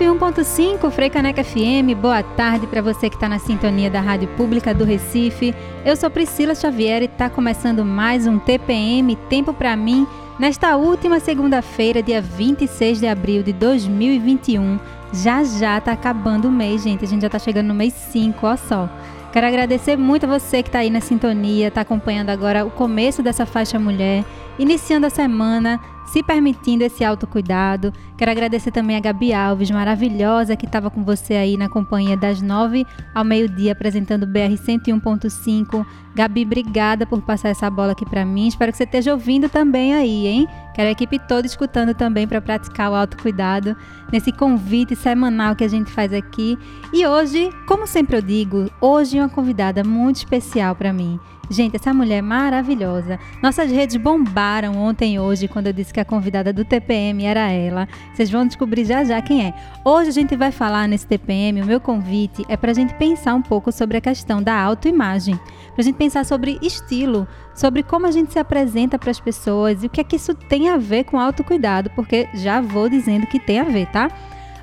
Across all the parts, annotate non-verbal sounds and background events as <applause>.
101.5 Frei Caneca FM, boa tarde para você que está na sintonia da Rádio Pública do Recife. Eu sou Priscila Xavier e está começando mais um TPM Tempo para mim nesta última segunda-feira, dia 26 de abril de 2021. Já já está acabando o mês, gente. A gente já está chegando no mês 5, ó só. Quero agradecer muito a você que está aí na sintonia, está acompanhando agora o começo dessa faixa mulher, iniciando a semana se permitindo esse autocuidado. Quero agradecer também a Gabi Alves, maravilhosa, que estava com você aí na companhia das nove ao meio-dia, apresentando o BR 101.5. Gabi, obrigada por passar essa bola aqui para mim. Espero que você esteja ouvindo também aí, hein? Quero a equipe toda escutando também para praticar o autocuidado nesse convite semanal que a gente faz aqui. E hoje, como sempre eu digo, hoje uma convidada muito especial para mim. Gente, essa mulher é maravilhosa. Nossas redes bombaram ontem e hoje quando eu disse que a convidada do TPM era ela. Vocês vão descobrir já já quem é. Hoje a gente vai falar nesse TPM, o meu convite é para a gente pensar um pouco sobre a questão da autoimagem. Para a gente pensar sobre estilo, sobre como a gente se apresenta para as pessoas e o que é que isso tem a ver com autocuidado, porque já vou dizendo que tem a ver, tá?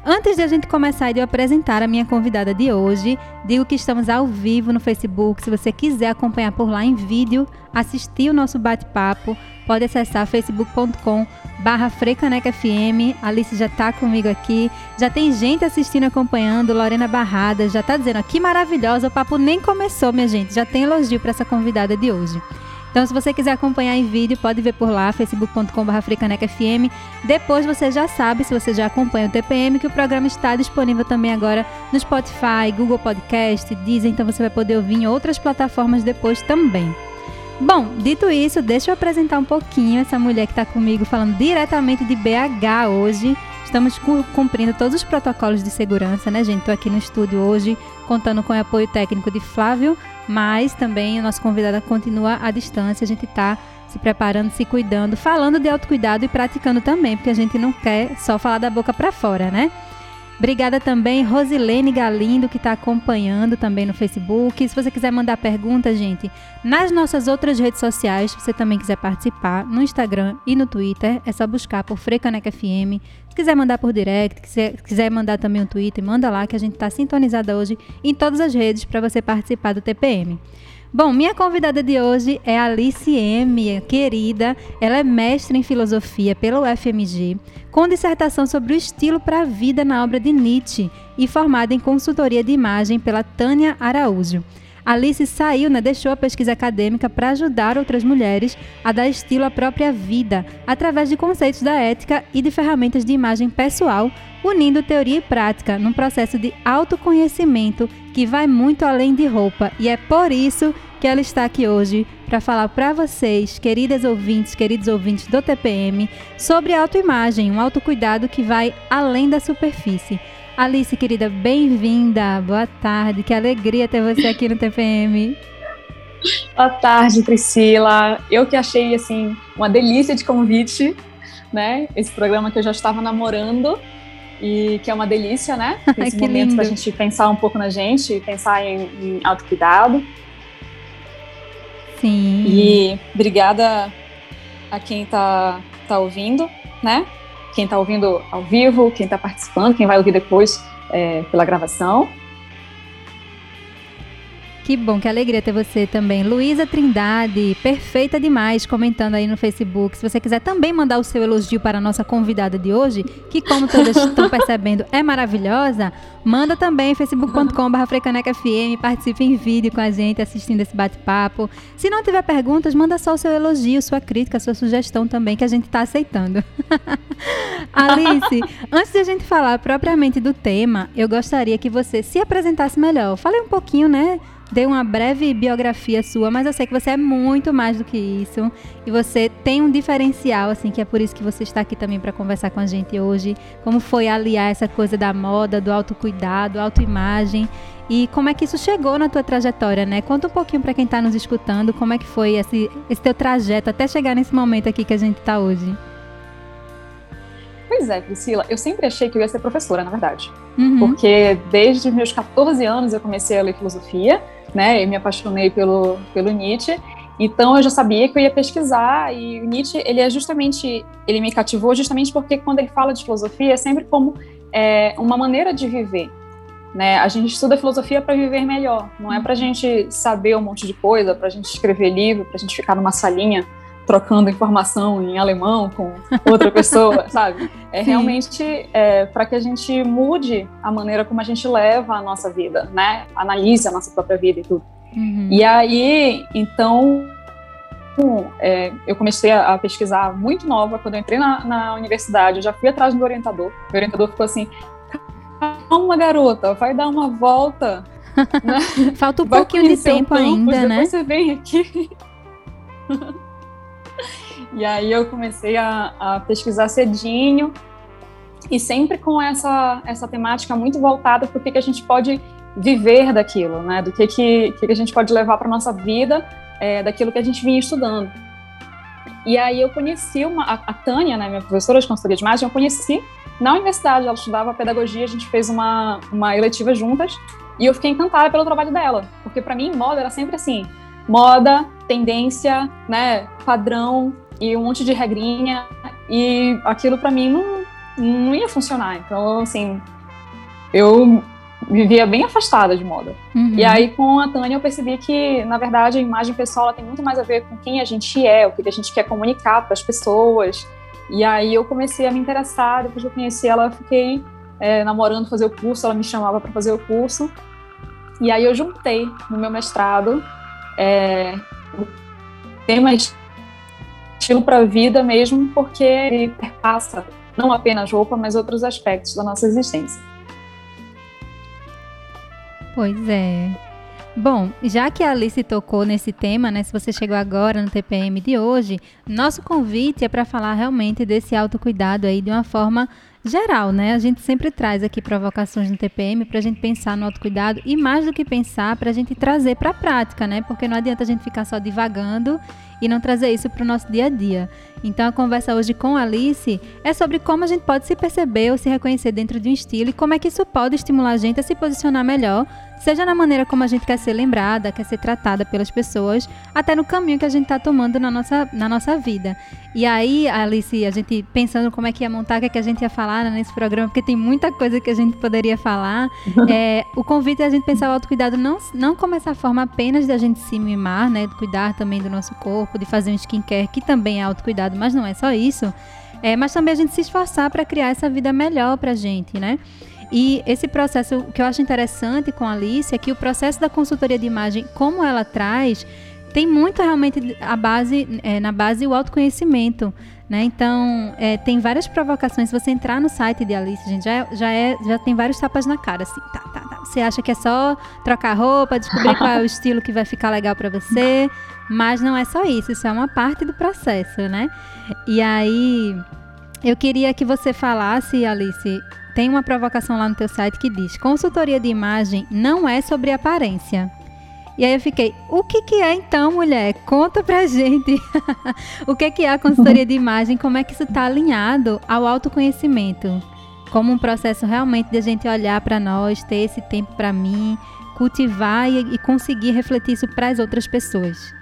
Antes de a gente começar e de eu apresentar a minha convidada de hoje, digo que estamos ao vivo no Facebook. Se você quiser acompanhar por lá em vídeo, assistir o nosso bate-papo, pode acessar facebook.com barra FM. Alice já está comigo aqui. Já tem gente assistindo, acompanhando. Lorena Barrada já está dizendo, que maravilhosa, o papo nem começou, minha gente. Já tem elogio para essa convidada de hoje. Então, se você quiser acompanhar em vídeo, pode ver por lá, facebook.com.br. Depois você já sabe, se você já acompanha o TPM, que o programa está disponível também agora no Spotify, Google Podcast, Deezer, então você vai poder ouvir em outras plataformas depois também. Bom, dito isso, deixa eu apresentar um pouquinho essa mulher que está comigo falando diretamente de BH hoje. Estamos cumprindo todos os protocolos de segurança, né, gente? Estou aqui no estúdio hoje, contando com o apoio técnico de Flávio mas também o nosso convidado continua à distância, a gente está se preparando, se cuidando, falando de autocuidado e praticando também, porque a gente não quer só falar da boca para fora, né? Obrigada também, Rosilene Galindo, que está acompanhando também no Facebook. Se você quiser mandar pergunta, gente, nas nossas outras redes sociais, se você também quiser participar, no Instagram e no Twitter, é só buscar por Frecanec FM. Se quiser mandar por direct, se quiser mandar também um Twitter, manda lá que a gente está sintonizada hoje em todas as redes para você participar do TPM. Bom, minha convidada de hoje é Alice M, querida. Ela é mestre em filosofia pelo UFMG, com dissertação sobre o estilo para a vida na obra de Nietzsche e formada em consultoria de imagem pela Tânia Araújo. Alice saiu, né, deixou a pesquisa acadêmica para ajudar outras mulheres a dar estilo à própria vida, através de conceitos da ética e de ferramentas de imagem pessoal, unindo teoria e prática num processo de autoconhecimento que vai muito além de roupa. E é por isso que ela está aqui hoje para falar para vocês, queridas ouvintes, queridos ouvintes do TPM, sobre autoimagem, um autocuidado que vai além da superfície. Alice, querida, bem-vinda. Boa tarde. Que alegria ter você aqui no TPM. Boa tarde, Priscila. Eu que achei assim uma delícia de convite, né? Esse programa que eu já estava namorando e que é uma delícia, né? <laughs> Esse momento para a gente pensar um pouco na gente, pensar em, em autocuidado. Sim. E obrigada a quem está tá ouvindo, né? Quem está ouvindo ao vivo, quem está participando, quem vai ouvir depois é, pela gravação. Que bom, que alegria ter você também. Luísa Trindade, perfeita demais, comentando aí no Facebook. Se você quiser também mandar o seu elogio para a nossa convidada de hoje, que como todas <laughs> estão percebendo é maravilhosa, manda também facebook.com.br frecanecfm, participe em vídeo com a gente assistindo esse bate-papo. Se não tiver perguntas, manda só o seu elogio, sua crítica, sua sugestão também, que a gente está aceitando. <laughs> Alice, antes de a gente falar propriamente do tema, eu gostaria que você se apresentasse melhor. Fale um pouquinho, né? Dei uma breve biografia sua, mas eu sei que você é muito mais do que isso e você tem um diferencial, assim, que é por isso que você está aqui também para conversar com a gente hoje. Como foi aliar essa coisa da moda, do autocuidado, autoimagem e como é que isso chegou na tua trajetória, né? Conta um pouquinho para quem está nos escutando, como é que foi esse, esse teu trajeto até chegar nesse momento aqui que a gente está hoje. Pois é, Priscila, eu sempre achei que eu ia ser professora, na verdade. Uhum. Porque desde meus 14 anos eu comecei a ler filosofia né? Eu me apaixonei pelo, pelo Nietzsche. Então eu já sabia que eu ia pesquisar e o Nietzsche, ele é justamente, ele me cativou justamente porque quando ele fala de filosofia é sempre como é uma maneira de viver. Né? A gente estuda filosofia para viver melhor, não é para a gente saber um monte de coisa, para a gente escrever livro, para a gente ficar numa salinha trocando informação em alemão com outra pessoa, <laughs> sabe? É Sim. realmente é, para que a gente mude a maneira como a gente leva a nossa vida, né? Analise a nossa própria vida e tudo. Uhum. E aí, então, é, eu comecei a, a, pesquisar muito nova. Quando eu entrei na, na, universidade, eu já fui atrás do orientador. O orientador ficou assim: calma, garota, vai dar uma volta. <laughs> né? Falta um pouquinho de tempo campus, ainda, né? Você vem aqui. <laughs> e aí eu comecei a, a, pesquisar cedinho e sempre com essa, essa temática muito voltada para o que, que a gente pode viver daquilo, né? Do que, que, que a gente pode levar para nossa vida é, daquilo que a gente vinha estudando. E aí eu conheci uma, a, a Tânia, né, minha professora de consultoria de imagem, eu conheci na universidade, ela estudava pedagogia, a gente fez uma, uma eletiva juntas, e eu fiquei encantada pelo trabalho dela, porque para mim moda era sempre assim, moda, tendência, né, padrão e um monte de regrinha, e aquilo para mim não, não ia funcionar. Então, assim, eu vivia bem afastada de moda. Uhum. E aí, com a Tânia, eu percebi que, na verdade, a imagem pessoal tem muito mais a ver com quem a gente é, o que a gente quer comunicar para as pessoas. E aí eu comecei a me interessar, depois que eu conheci ela, eu fiquei é, namorando fazer o curso, ela me chamava para fazer o curso. E aí eu juntei no meu mestrado é, o tema estilo para a vida mesmo, porque ele perpassa não apenas roupa, mas outros aspectos da nossa existência. Pois é. Bom, já que a Alice tocou nesse tema, né? Se você chegou agora no TPM de hoje, nosso convite é para falar realmente desse autocuidado aí de uma forma geral, né? A gente sempre traz aqui provocações no TPM para a gente pensar no autocuidado e mais do que pensar, para a gente trazer para a prática, né? Porque não adianta a gente ficar só divagando e não trazer isso para o nosso dia a dia. Então a conversa hoje com a Alice é sobre como a gente pode se perceber ou se reconhecer dentro de um estilo e como é que isso pode estimular a gente a se posicionar melhor seja na maneira como a gente quer ser lembrada, quer ser tratada pelas pessoas, até no caminho que a gente está tomando na nossa, na nossa vida. E aí, Alice, a gente pensando como é que ia montar, o que, é que a gente ia falar nesse programa, porque tem muita coisa que a gente poderia falar. <laughs> é, o convite é a gente pensar o autocuidado não, não como essa forma apenas de a gente se mimar, né, de cuidar também do nosso corpo, de fazer um skincare, que também é autocuidado, mas não é só isso. É, mas também a gente se esforçar para criar essa vida melhor para a gente, né? E esse processo, o que eu acho interessante com a Alice é que o processo da consultoria de imagem, como ela traz, tem muito realmente a base, é, na base o autoconhecimento. Né? Então, é, tem várias provocações. Se você entrar no site de Alice, gente, já, é, já, é, já tem vários tapas na cara. Assim, tá, tá, tá. Você acha que é só trocar roupa, descobrir qual é o estilo que vai ficar legal para você, mas não é só isso. Isso é uma parte do processo, né? E aí, eu queria que você falasse, Alice, tem uma provocação lá no teu site que diz: consultoria de imagem não é sobre aparência. E aí eu fiquei, o que, que é então, mulher? Conta pra gente. <laughs> o que, que é a consultoria de imagem? Como é que isso está alinhado ao autoconhecimento? Como um processo realmente de a gente olhar para nós, ter esse tempo para mim, cultivar e, e conseguir refletir isso para as outras pessoas.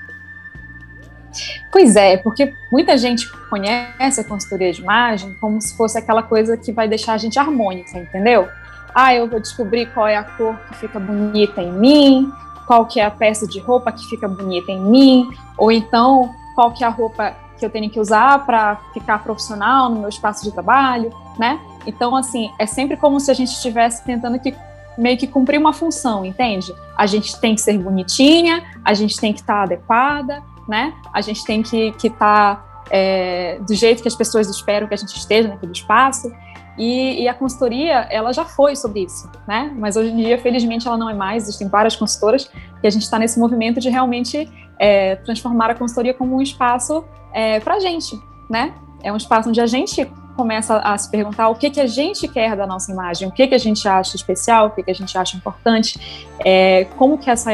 Pois é, porque muita gente conhece a consultoria de imagem como se fosse aquela coisa que vai deixar a gente harmônica, entendeu? Ah, eu vou descobrir qual é a cor que fica bonita em mim, qual que é a peça de roupa que fica bonita em mim, ou então qual que é a roupa que eu tenho que usar para ficar profissional no meu espaço de trabalho, né? Então, assim, é sempre como se a gente estivesse tentando que meio que cumprir uma função, entende? A gente tem que ser bonitinha, a gente tem que estar tá adequada, né? A gente tem que estar tá, é, do jeito que as pessoas esperam que a gente esteja naquele espaço. E, e, a consultoria, ela já foi sobre isso, né? Mas hoje em dia, felizmente, ela não é mais. Existem várias consultoras e a gente está nesse movimento de realmente é, transformar a consultoria como um espaço é, para a gente, né? É um espaço onde a gente começa a se perguntar o que que a gente quer da nossa imagem, o que que a gente acha especial, o que que a gente acha importante, é, como que essa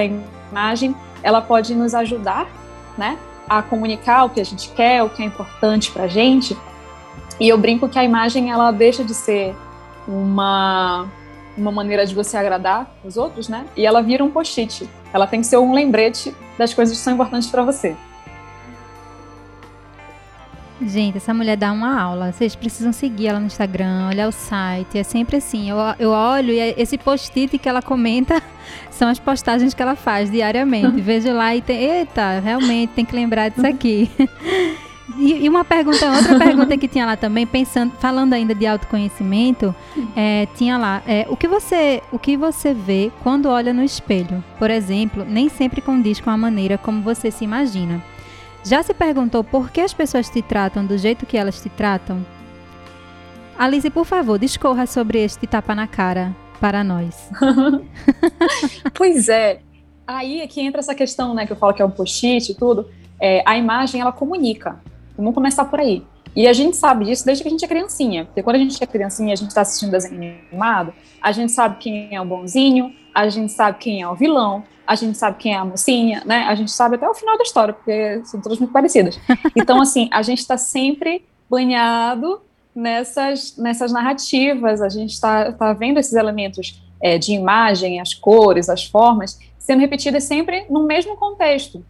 imagem ela pode nos ajudar né, a comunicar o que a gente quer, o que é importante para a gente. E eu brinco que a imagem ela deixa de ser uma uma maneira de você agradar os outros, né? E ela vira um post-it. Ela tem que ser um lembrete das coisas que são importantes para você. Gente, essa mulher dá uma aula. Vocês precisam seguir ela no Instagram, olhar o site. É sempre assim. Eu, eu olho e é esse post-it que ela comenta <laughs> são as postagens que ela faz diariamente. <laughs> Vejo lá e tem. Eita, realmente tem que lembrar disso aqui. <laughs> E, e, uma pergunta, outra pergunta que tinha lá também, pensando, falando ainda de autoconhecimento, é, tinha lá, é, o que você, o que você vê quando olha no espelho? Por exemplo, nem sempre condiz com a maneira como você se imagina. Já se perguntou por que as pessoas te tratam do jeito que elas te tratam? Alice, por favor, discorra sobre este tapa na cara para nós. <laughs> pois é. Aí é que entra essa questão, né, que eu falo que é um post-it e tudo. É, a imagem, ela comunica. Vamos começar por aí. E a gente sabe disso desde que a gente é criancinha. Porque quando a gente é criancinha, a gente está assistindo desenho animado, a gente sabe quem é o bonzinho, a gente sabe quem é o vilão, a gente sabe quem é a mocinha, né? A gente sabe até o final da história, porque são todas muito parecidas. Então, assim, a gente está sempre banhado nessas, nessas narrativas, a gente está tá vendo esses elementos é, de imagem, as cores, as formas, sendo repetidas sempre no mesmo contexto.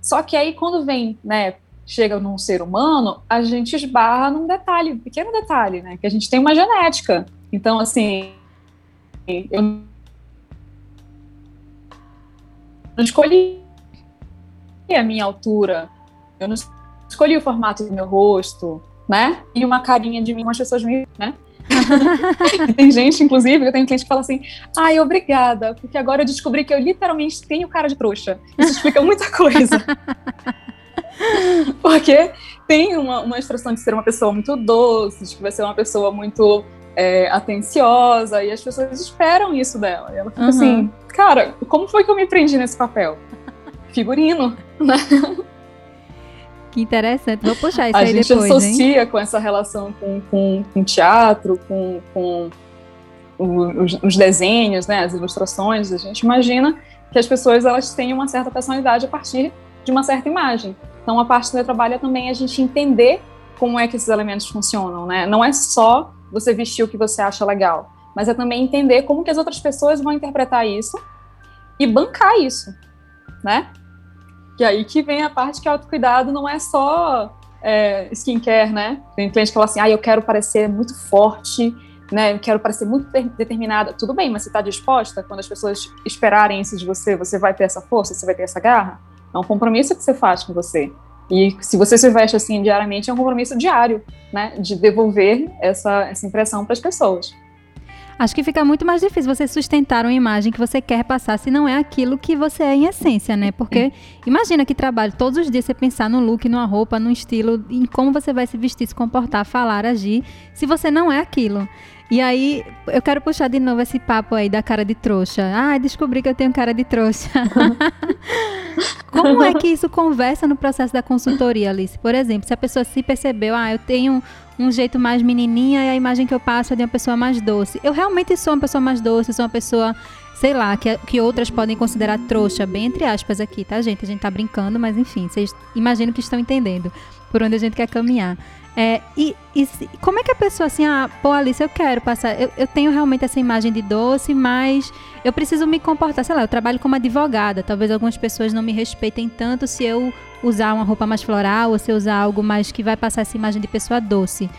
Só que aí, quando vem, né, chega num ser humano, a gente esbarra num detalhe, um pequeno detalhe, né, que a gente tem uma genética. Então, assim, eu não escolhi a minha altura, eu não escolhi o formato do meu rosto, né? E uma carinha de mim, umas pessoas me, né? <laughs> tem gente, inclusive, eu tenho cliente que fala assim: ai, obrigada, porque agora eu descobri que eu literalmente tenho cara de trouxa. Isso explica muita coisa. <laughs> porque tem uma, uma instrução de ser uma pessoa muito doce, de que vai ser uma pessoa muito é, atenciosa, e as pessoas esperam isso dela. E ela fica uhum. assim: cara, como foi que eu me prendi nesse papel? Figurino, <laughs> né? Que interessante. Vou puxar isso a aí depois, A gente associa hein? com essa relação com, com, com teatro, com, com os, os, desenhos, né, as ilustrações. A gente imagina que as pessoas elas têm uma certa personalidade a partir de uma certa imagem. Então, a parte do meu trabalho é também a gente entender como é que esses elementos funcionam, né? Não é só você vestir o que você acha legal, mas é também entender como que as outras pessoas vão interpretar isso e bancar isso, né? Que aí que vem a parte que autocuidado não é só é, skincare, né? Tem cliente que fala assim, ah, eu quero parecer muito forte, né? Eu quero parecer muito determinada. Tudo bem, mas você está disposta? Quando as pessoas esperarem isso de você, você vai ter essa força, você vai ter essa garra? É um compromisso que você faz com você. E se você se veste assim diariamente, é um compromisso diário, né? De devolver essa, essa impressão para as pessoas. Acho que fica muito mais difícil você sustentar uma imagem que você quer passar se não é aquilo que você é em essência, né? Porque imagina que trabalho todos os dias você pensar no look, numa roupa, num estilo, em como você vai se vestir, se comportar, falar, agir, se você não é aquilo. E aí, eu quero puxar de novo esse papo aí da cara de trouxa. Ah, descobri que eu tenho cara de trouxa. <laughs> Como é que isso conversa no processo da consultoria, Alice? Por exemplo, se a pessoa se percebeu, ah, eu tenho um jeito mais menininha e a imagem que eu passo é de uma pessoa mais doce. Eu realmente sou uma pessoa mais doce, sou uma pessoa, sei lá, que, que outras podem considerar trouxa, bem entre aspas aqui, tá, gente? A gente tá brincando, mas enfim, vocês imaginam que estão entendendo por onde a gente quer caminhar. É, e, e, como é que a pessoa assim, ah, pô, Alice, eu quero passar, eu, eu, tenho realmente essa imagem de doce, mas eu preciso me comportar, sei lá, eu trabalho como advogada, talvez algumas pessoas não me respeitem tanto se eu usar uma roupa mais floral ou se usar algo mais que vai passar essa imagem de pessoa doce.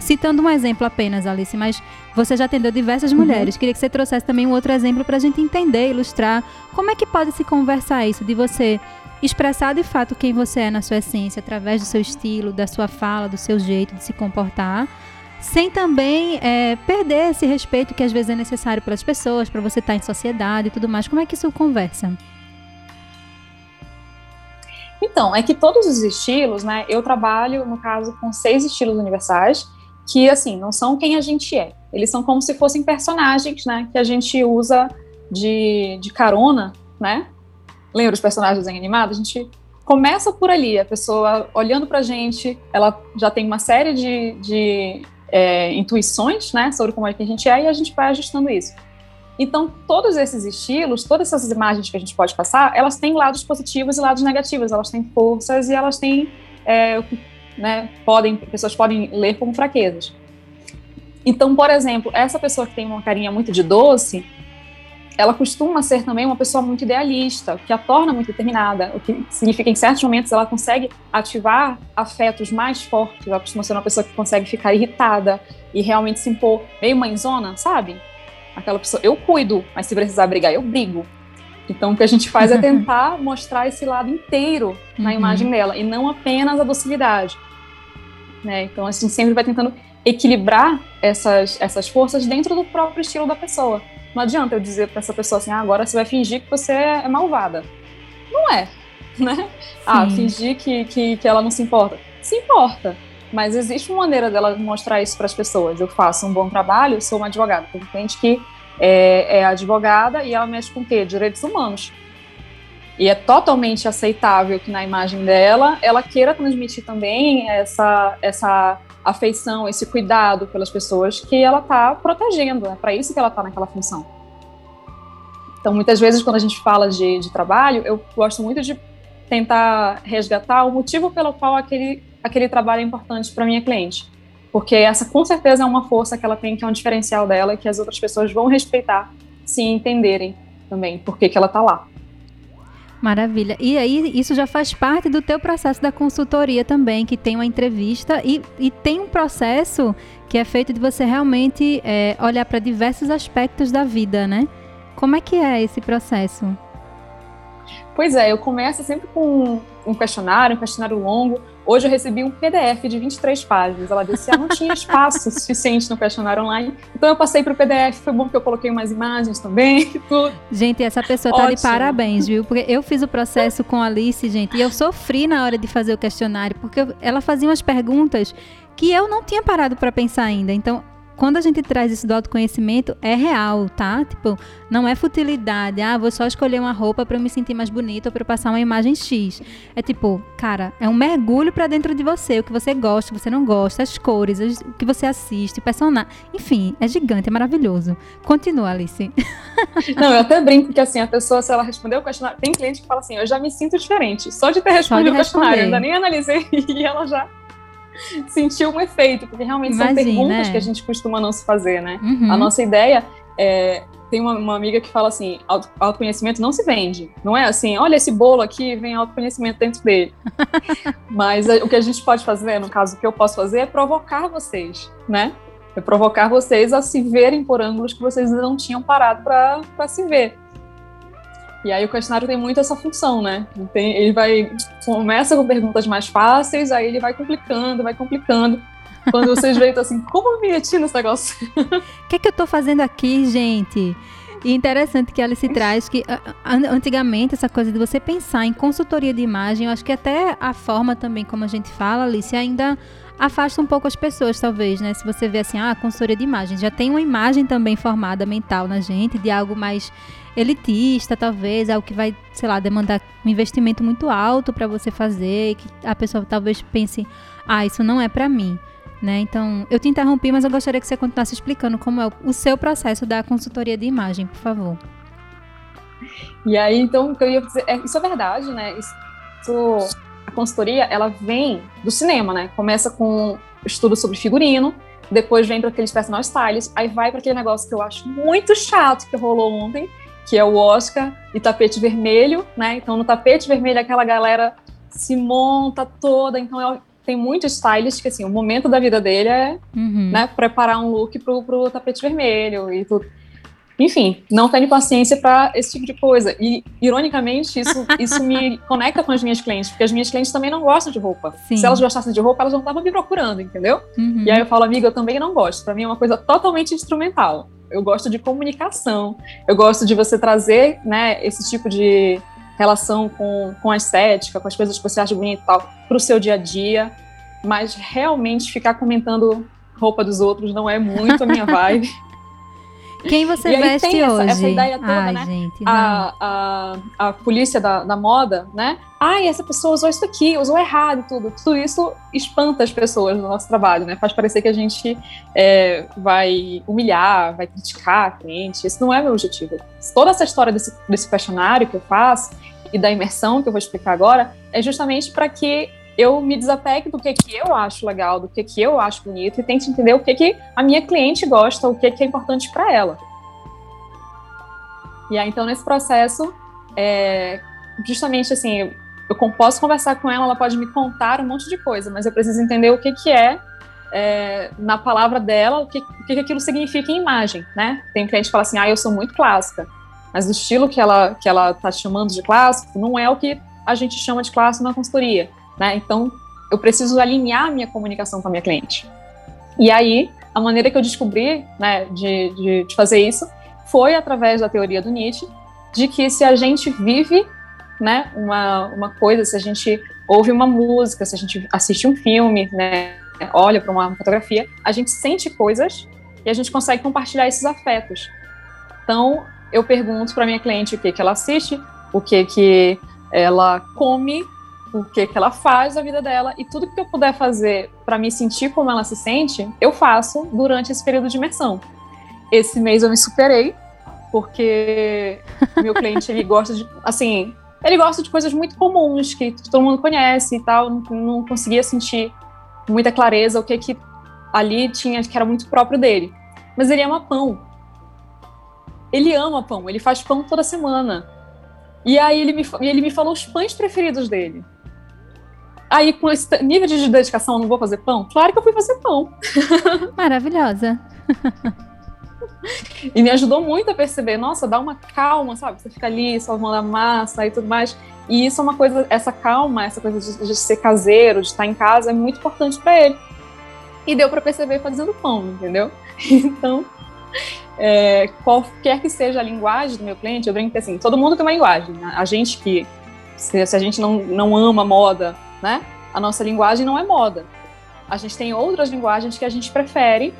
Citando um exemplo apenas, Alice, mas você já atendeu diversas uhum. mulheres. Queria que você trouxesse também um outro exemplo para a gente entender, ilustrar como é que pode se conversar isso de você expressar de fato quem você é na sua essência, através do seu estilo, da sua fala, do seu jeito de se comportar, sem também é, perder esse respeito que às vezes é necessário pelas pessoas, para você estar tá em sociedade e tudo mais. Como é que isso conversa? Então, é que todos os estilos, né? Eu trabalho, no caso, com seis estilos universais, que, assim, não são quem a gente é. Eles são como se fossem personagens, né? Que a gente usa de, de carona, né? lembra os personagens em animado? A gente começa por ali, a pessoa olhando pra gente, ela já tem uma série de, de é, intuições, né, sobre como é que a gente é, e a gente vai ajustando isso. Então, todos esses estilos, todas essas imagens que a gente pode passar, elas têm lados positivos e lados negativos, elas têm forças e elas têm, é, né, podem, pessoas podem ler como fraquezas. Então, por exemplo, essa pessoa que tem uma carinha muito de doce, ela costuma ser também uma pessoa muito idealista, que a torna muito determinada, o que significa que em certos momentos ela consegue ativar afetos mais fortes, ela costuma ser uma pessoa que consegue ficar irritada e realmente se impor meio mãezona, sabe? Aquela pessoa, eu cuido, mas se precisar brigar, eu brigo. Então, o que a gente faz é <laughs> tentar mostrar esse lado inteiro na uhum. imagem dela, e não apenas a docilidade. Né? Então, a gente sempre vai tentando equilibrar essas, essas forças dentro do próprio estilo da pessoa. Não adianta eu dizer para essa pessoa assim, ah, agora você vai fingir que você é malvada. Não é, né? Ah, fingir que, que, que ela não se importa. Se importa, mas existe uma maneira dela mostrar isso para as pessoas. Eu faço um bom trabalho, sou uma advogada. Tem gente que é, é advogada e ela mexe com o quê? Direitos humanos. E é totalmente aceitável que na imagem dela ela queira transmitir também essa, essa afeição, esse cuidado pelas pessoas que ela está protegendo. É para isso que ela está naquela função. Então, muitas vezes, quando a gente fala de, de trabalho, eu gosto muito de tentar resgatar o motivo pelo qual aquele, aquele trabalho é importante para minha cliente. Porque essa, com certeza, é uma força que ela tem, que é um diferencial dela, que as outras pessoas vão respeitar se entenderem também por que, que ela está lá. Maravilha. E aí, isso já faz parte do teu processo da consultoria também, que tem uma entrevista e, e tem um processo que é feito de você realmente é, olhar para diversos aspectos da vida, né? Como é que é esse processo? Pois é, eu começo sempre com um questionário, um questionário longo. Hoje eu recebi um PDF de 23 páginas. Ela disse que ah, não tinha espaço <laughs> suficiente no questionário online. Então eu passei para o PDF. Foi bom que eu coloquei umas imagens também. Tudo. Gente, essa pessoa tá de parabéns, viu? Porque eu fiz o processo com a Alice, gente, e eu sofri na hora de fazer o questionário, porque ela fazia umas perguntas que eu não tinha parado para pensar ainda. Então, quando a gente traz isso do autoconhecimento, é real, tá? Tipo, não é futilidade. Ah, vou só escolher uma roupa para eu me sentir mais bonita ou para passar uma imagem X. É tipo, cara, é um mergulho para dentro de você, o que você gosta, o que você não gosta, as cores, o que você assiste, o personagem. Enfim, é gigante, é maravilhoso. Continua, Alice. <laughs> Não, eu até brinco que assim, a pessoa, se ela responder o questionário, tem cliente que fala assim, eu já me sinto diferente, só de ter respondido o questionário, eu ainda nem analisei <laughs> e ela já <laughs> sentiu um efeito, porque realmente Imagina, são perguntas que a gente costuma não se fazer, né? Uhum. A nossa ideia é. Tem uma, uma, amiga que fala assim: auto, autoconhecimento não se vende. Não é assim, olha esse bolo aqui, vem autoconhecimento dentro dele. <laughs> Mas a, o que a gente pode fazer, no caso, o que eu posso fazer é provocar vocês, né? É provocar vocês a se verem por ângulos que vocês não tinham parado para se ver. E aí o questionário tem muito essa função, né? Tem, ele vai começa com perguntas mais fáceis, aí ele vai complicando, vai complicando. Quando vocês veem, assim, como eu me meti nesse negócio? O que, é que eu tô fazendo aqui, gente? E interessante que ela se traz que antigamente essa coisa de você pensar em consultoria de imagem, eu acho que até a forma também como a gente fala, Alice, ainda afasta um pouco as pessoas, talvez, né? Se você vê assim, ah, consultoria de imagem, já tem uma imagem também formada mental na gente de algo mais elitista, talvez, algo que vai, sei lá, demandar um investimento muito alto para você fazer, que a pessoa talvez pense, ah, isso não é para mim. Né? Então, eu te interrompi, mas eu gostaria que você continuasse explicando como é o seu processo da consultoria de imagem, por favor. E aí, então, eu ia dizer, é, isso é verdade, né? Isso, a consultoria, ela vem do cinema, né? Começa com estudo sobre figurino, depois vem para aqueles personal styles, aí vai para aquele negócio que eu acho muito chato que rolou ontem, que é o Oscar e tapete vermelho, né? Então no tapete vermelho aquela galera se monta toda, então é, tem muitos stylists que assim, o momento da vida dele é, uhum. né, preparar um look pro, pro tapete vermelho e tudo. Enfim, não tenho paciência para esse tipo de coisa. E, ironicamente, isso, <laughs> isso me conecta com as minhas clientes, porque as minhas clientes também não gostam de roupa. Sim. Se elas gostassem de roupa, elas não estavam me procurando, entendeu? Uhum. E aí eu falo, amiga, eu também não gosto. Para mim é uma coisa totalmente instrumental eu gosto de comunicação, eu gosto de você trazer, né, esse tipo de relação com, com a estética, com as coisas que você acha bonito e tal, para o seu dia a dia, mas realmente ficar comentando roupa dos outros não é muito a minha <laughs> vibe. Quem você e veste tem hoje? Essa, essa ideia toda, Ai, né? Gente, a, a, a polícia da, da moda, né? Ai, essa pessoa usou isso aqui, usou errado e tudo. Tudo isso espanta as pessoas no nosso trabalho, né? Faz parecer que a gente é, vai humilhar, vai criticar a cliente. Isso não é meu objetivo. Toda essa história desse, desse questionário que eu faço e da imersão que eu vou explicar agora é justamente para que eu me desapegue do que, que eu acho legal, do que, que eu acho bonito e tente entender o que, que a minha cliente gosta, o que, que é importante para ela. E aí, então, nesse processo, é, justamente assim, eu posso conversar com ela, ela pode me contar um monte de coisa, mas eu preciso entender o que, que é, é na palavra dela, o que, o que aquilo significa em imagem, né? Tem cliente que fala assim, ah, eu sou muito clássica, mas o estilo que ela que ela está chamando de clássico não é o que a gente chama de clássico na consultoria, né? Então, eu preciso alinhar a minha comunicação com a minha cliente. E aí, a maneira que eu descobri, né, de, de, de fazer isso foi através da teoria do Nietzsche, de que se a gente vive né, uma, uma coisa, se a gente ouve uma música, se a gente assiste um filme, né, olha para uma fotografia, a gente sente coisas e a gente consegue compartilhar esses afetos. Então, eu pergunto para minha cliente o que, que ela assiste, o que, que ela come, o que, que ela faz da vida dela e tudo que eu puder fazer para me sentir como ela se sente, eu faço durante esse período de imersão. Esse mês eu me superei, porque <laughs> meu cliente ele gosta de, assim, ele gosta de coisas muito comuns, que todo mundo conhece e tal, não, não conseguia sentir muita clareza o que que ali tinha, que era muito próprio dele. Mas ele ama pão. Ele ama pão, ele faz pão toda semana. E aí ele me, ele me falou os pães preferidos dele. Aí, com esse nível de dedicação, eu não vou fazer pão? Claro que eu fui fazer pão. <laughs> Maravilhosa. <laughs> e me ajudou muito a perceber, nossa, dá uma calma, sabe? Você fica ali salvando a massa e tudo mais. E isso é uma coisa, essa calma, essa coisa de, de ser caseiro, de estar em casa, é muito importante para ele. E deu para perceber fazendo pão, entendeu? <laughs> Então, é, qualquer que seja a linguagem do meu cliente, eu brinco que assim, todo mundo tem uma linguagem. Né? A gente que, se, se a gente não, não ama moda, né? A nossa linguagem não é moda. A gente tem outras linguagens que a gente prefere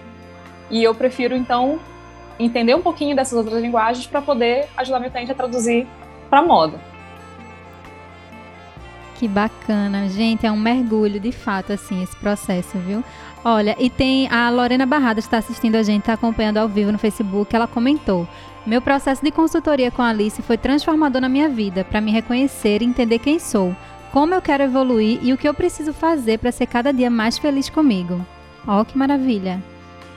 e eu prefiro, então, entender um pouquinho dessas outras linguagens para poder ajudar meu cliente a traduzir para moda. Que bacana, gente, é um mergulho de fato assim esse processo, viu? Olha, e tem a Lorena Barrada está assistindo a gente, está acompanhando ao vivo no Facebook, ela comentou: "Meu processo de consultoria com a Alice foi transformador na minha vida, para me reconhecer e entender quem sou, como eu quero evoluir e o que eu preciso fazer para ser cada dia mais feliz comigo." Ó, oh, que maravilha.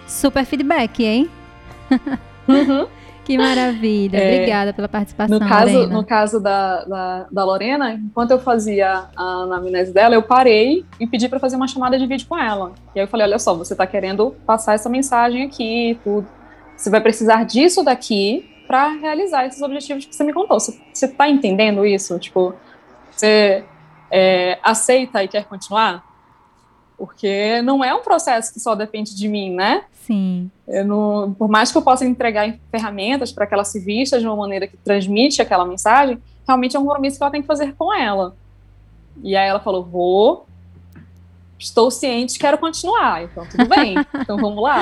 Super feedback, hein? Uhum. <laughs> que maravilha. É, Obrigada pela participação, no caso, Lorena. No caso da, da, da, Lorena, enquanto eu fazia a anamnese dela, eu parei e pedi para fazer uma chamada de vídeo com ela. E aí eu falei, olha só, você está querendo passar essa mensagem aqui e tudo. Você vai precisar disso daqui para realizar esses objetivos que você me contou. Você está entendendo isso? Tipo, você é, aceita e quer continuar? Porque não é um processo que só depende de mim, né? Sim. Não, por mais que eu possa entregar ferramentas para que ela se vista de uma maneira que transmite aquela mensagem, realmente é um compromisso que ela tem que fazer com ela. E aí ela falou: vou, estou ciente, quero continuar. Então, tudo bem. <laughs> então, vamos lá.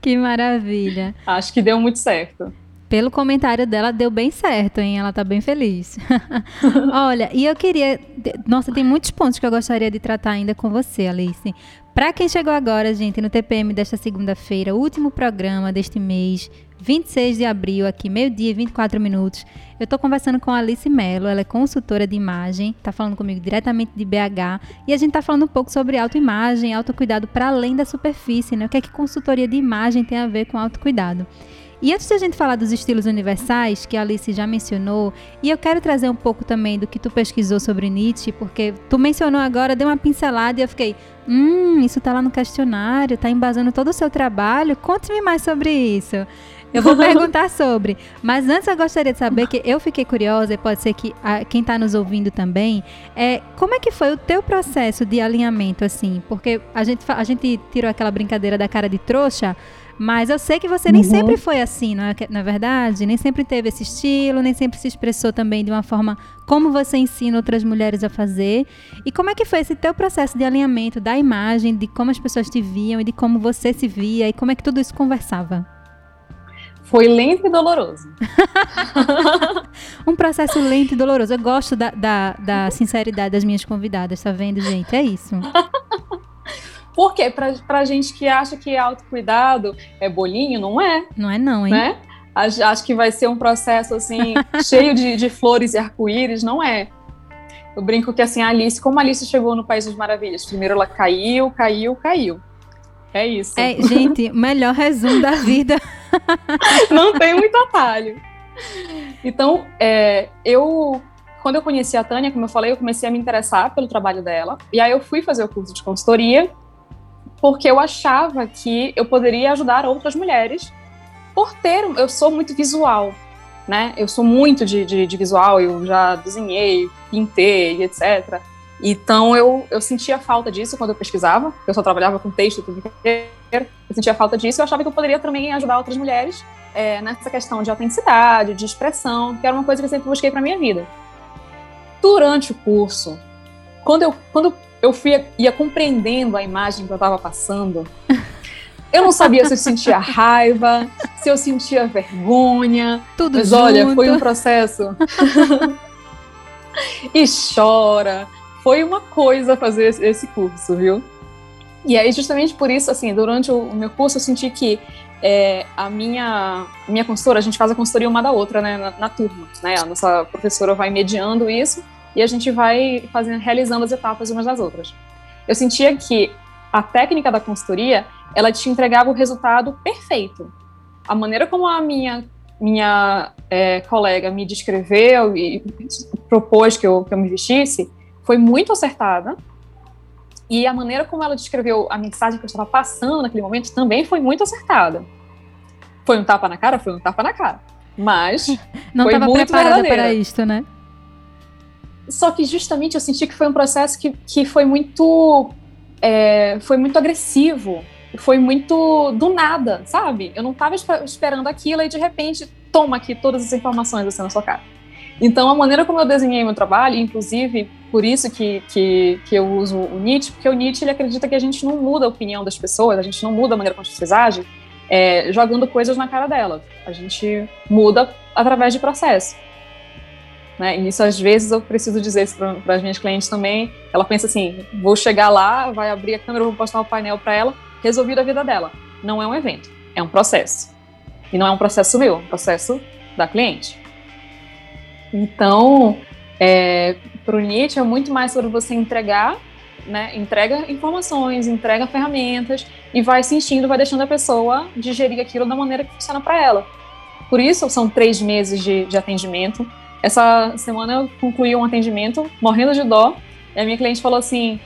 Que maravilha. Acho que deu muito certo. Pelo comentário dela, deu bem certo, hein? Ela tá bem feliz. <laughs> Olha, e eu queria. Nossa, tem muitos pontos que eu gostaria de tratar ainda com você, Alice. Para quem chegou agora, gente, no TPM desta segunda-feira, último programa deste mês, 26 de abril, aqui, meio-dia, 24 minutos. Eu estou conversando com a Alice Mello, ela é consultora de imagem, está falando comigo diretamente de BH, e a gente está falando um pouco sobre autoimagem, autocuidado para além da superfície, né? O que é que consultoria de imagem tem a ver com autocuidado? E antes de a gente falar dos estilos universais, que a Alice já mencionou, e eu quero trazer um pouco também do que tu pesquisou sobre Nietzsche, porque tu mencionou agora, deu uma pincelada e eu fiquei, hum, isso tá lá no questionário, tá embasando todo o seu trabalho, conte-me mais sobre isso. Eu vou <laughs> perguntar sobre. Mas antes eu gostaria de saber que eu fiquei curiosa, e pode ser que a, quem está nos ouvindo também, é como é que foi o teu processo de alinhamento, assim? Porque a gente, a gente tirou aquela brincadeira da cara de trouxa, mas eu sei que você nem uhum. sempre foi assim, não é, na é verdade? Nem sempre teve esse estilo, nem sempre se expressou também de uma forma como você ensina outras mulheres a fazer. E como é que foi esse teu processo de alinhamento da imagem, de como as pessoas te viam e de como você se via e como é que tudo isso conversava? Foi lento e doloroso. <laughs> um processo lento e doloroso. Eu gosto da, da, da <laughs> sinceridade das minhas convidadas, tá vendo, gente? É isso. Por quê? Pra, pra gente que acha que autocuidado é bolinho, não é. Não é não, hein? Né? Acho que vai ser um processo, assim, <laughs> cheio de, de flores e arco-íris, não é. Eu brinco que, assim, a Alice, como a Alice chegou no País das Maravilhas? Primeiro ela caiu, caiu, caiu. É isso. É, gente, <laughs> melhor resumo da vida. <laughs> não tem muito atalho. Então, é, eu quando eu conheci a Tânia, como eu falei, eu comecei a me interessar pelo trabalho dela. E aí eu fui fazer o curso de consultoria, porque eu achava que eu poderia ajudar outras mulheres por ter. Eu sou muito visual, né? Eu sou muito de, de, de visual, eu já desenhei, pintei, etc. Então eu, eu sentia falta disso quando eu pesquisava, eu só trabalhava com texto tudo inteiro, eu sentia falta disso e eu achava que eu poderia também ajudar outras mulheres é, nessa questão de autenticidade, de expressão, que era uma coisa que eu sempre busquei para minha vida durante o curso, quando eu, quando fui, ia compreendendo a imagem que eu estava passando, eu não sabia se eu sentia raiva, se eu sentia vergonha. Tudo Mas junto. olha, foi um processo. e chora. Foi uma coisa fazer esse curso, viu? E aí, justamente por isso, assim, durante o meu curso, eu senti que é, a minha, minha consultora, a gente faz a consultoria uma da outra, né, na, na turma, né? A nossa professora vai mediando isso e a gente vai fazendo, realizando as etapas umas das outras. Eu sentia que a técnica da consultoria, ela te entregava o resultado perfeito. A maneira como a minha minha é, colega me descreveu e propôs que eu, que eu me vestisse foi muito acertada. E a maneira como ela descreveu a mensagem que eu estava passando naquele momento também foi muito acertada. Foi um tapa na cara? Foi um tapa na cara. Mas. <laughs> Não estava preparada para isto, né? Só que justamente eu senti que foi um processo que, que foi muito é, foi muito agressivo, foi muito do nada, sabe? Eu não estava esperando aquilo e de repente toma aqui todas as informações assim na sua cara. Então a maneira como eu desenhei meu trabalho, inclusive por isso que, que, que eu uso o Nietzsche, porque o Nietzsche ele acredita que a gente não muda a opinião das pessoas, a gente não muda a maneira como as pessoas agem é, jogando coisas na cara delas. A gente muda através de processo. Né? E isso, às vezes, eu preciso dizer isso para as minhas clientes também. Ela pensa assim: vou chegar lá, vai abrir a câmera, vou postar o um painel para ela, resolvido a vida dela. Não é um evento, é um processo. E não é um processo meu, é um processo da cliente. Então, é, para o Nietzsche é muito mais sobre você entregar, né? Entrega informações, entrega ferramentas e vai sentindo, vai deixando a pessoa digerir aquilo da maneira que funciona para ela. Por isso, são três meses de, de atendimento essa semana eu concluí um atendimento morrendo de dó. E a minha cliente falou assim: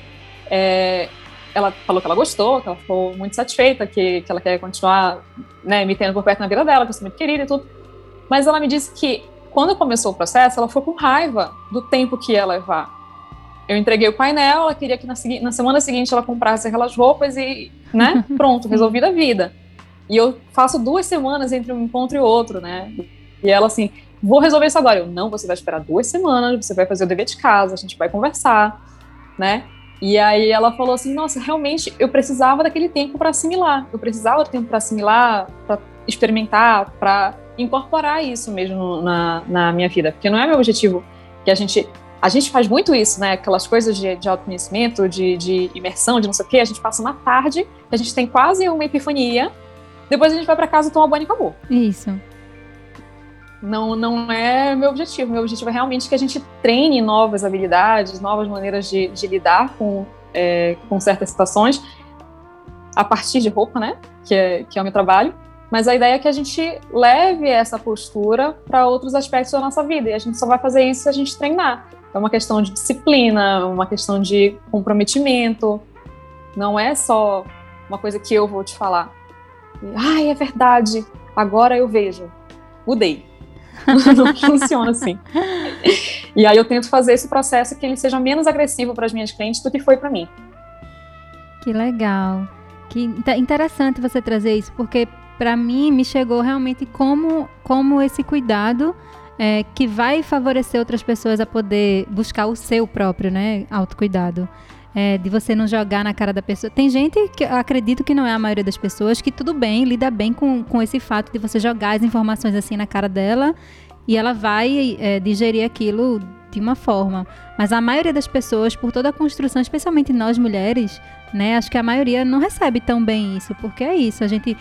é, ela falou que ela gostou, que ela ficou muito satisfeita, que, que ela quer continuar né, me tendo por perto na vida dela, que eu sou muito querida e tudo. Mas ela me disse que quando começou o processo, ela ficou com raiva do tempo que ia levar. Eu entreguei o painel, ela queria que na, na semana seguinte ela comprasse aquelas roupas e, né, <laughs> pronto, resolvida a vida. E eu faço duas semanas entre um encontro e outro, né? E ela assim, vou resolver isso agora. Eu, não, você vai esperar duas semanas, você vai fazer o dever de casa, a gente vai conversar, né? E aí ela falou assim, nossa, realmente eu precisava daquele tempo para assimilar. Eu precisava do tempo para assimilar, para experimentar, para incorporar isso mesmo na, na minha vida, porque não é meu objetivo que a gente a gente faz muito isso, né? Aquelas coisas de, de autoconhecimento, de, de imersão, de não sei o quê. A gente passa uma tarde, a gente tem quase uma epifania. Depois a gente vai para casa, toma banho e acabou. Isso não, não é meu objetivo. Meu objetivo é realmente que a gente treine novas habilidades, novas maneiras de, de lidar com, é, com certas situações a partir de roupa, né? Que é, que é o meu trabalho. Mas a ideia é que a gente leve essa postura para outros aspectos da nossa vida. E a gente só vai fazer isso se a gente treinar. É uma questão de disciplina, uma questão de comprometimento. Não é só uma coisa que eu vou te falar. Ai, é verdade. Agora eu vejo. Mudei. <laughs> não funciona assim. E aí eu tento fazer esse processo que ele seja menos agressivo para as minhas clientes do que foi para mim. Que legal. Que interessante você trazer isso, porque para mim me chegou realmente como, como esse cuidado é, que vai favorecer outras pessoas a poder buscar o seu próprio, né, autocuidado. É, de você não jogar na cara da pessoa. Tem gente que acredito que não é a maioria das pessoas que tudo bem, lida bem com, com esse fato de você jogar as informações assim na cara dela e ela vai é, digerir aquilo de uma forma. Mas a maioria das pessoas, por toda a construção, especialmente nós mulheres, né, acho que a maioria não recebe tão bem isso, porque é isso, a gente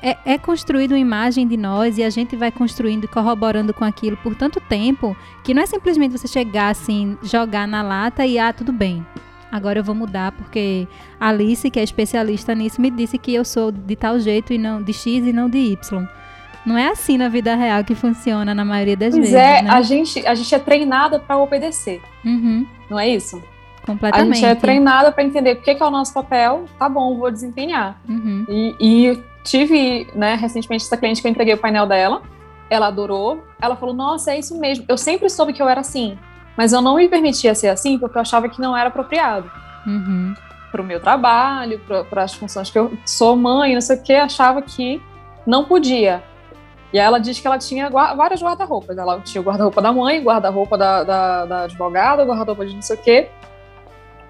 é, é construído uma imagem de nós e a gente vai construindo e corroborando com aquilo por tanto tempo que não é simplesmente você chegar assim, jogar na lata e ah, tudo bem agora eu vou mudar porque a Alice, que é especialista nisso, me disse que eu sou de tal jeito e não de X e não de Y. Não é assim na vida real que funciona na maioria das pois vezes. é, né? a, gente, a gente é treinada para obedecer. Uhum, Não é isso? completamente. A gente é treinada para entender o que, que é o nosso papel, tá bom, vou desempenhar. Uhum, E, e tive, né, recentemente, essa cliente que eu entreguei o painel dela, ela adorou, ela falou, nossa, é isso mesmo, eu sempre soube que eu era assim, mas eu não me permitia ser assim porque eu achava que não era apropriado uhum, para o meu trabalho, para as funções que eu sou mãe, não sei o que, achava que não podia. E ela diz que ela tinha gua- várias guarda-roupas. Ela tinha o guarda-roupa da mãe, guarda-roupa da, da, da advogada, guarda-roupa de não sei o quê,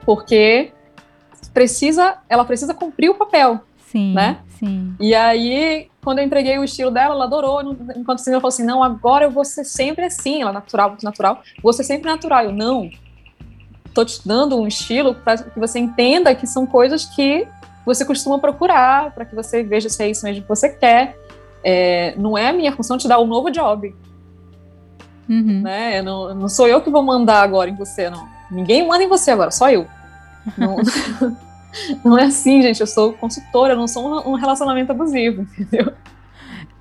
porque precisa, ela precisa cumprir o papel. Sim, Né? sim. E aí, quando eu entreguei o estilo dela, ela adorou. Enquanto assim, ela falou assim: não, agora eu vou ser sempre assim. Ela, natural, muito natural. Vou ser sempre natural. Eu, não. Tô te dando um estilo para que você entenda que são coisas que você costuma procurar, para que você veja se é isso mesmo que você quer. É, não é a minha função te dar um novo job, Uhum. né? Eu não, não sou eu que vou mandar agora em você, não. Ninguém manda em você agora, só eu. Não, <laughs> <laughs> não é assim, gente. Eu sou consultora, eu não sou um- relacionamento abusivo, entendeu?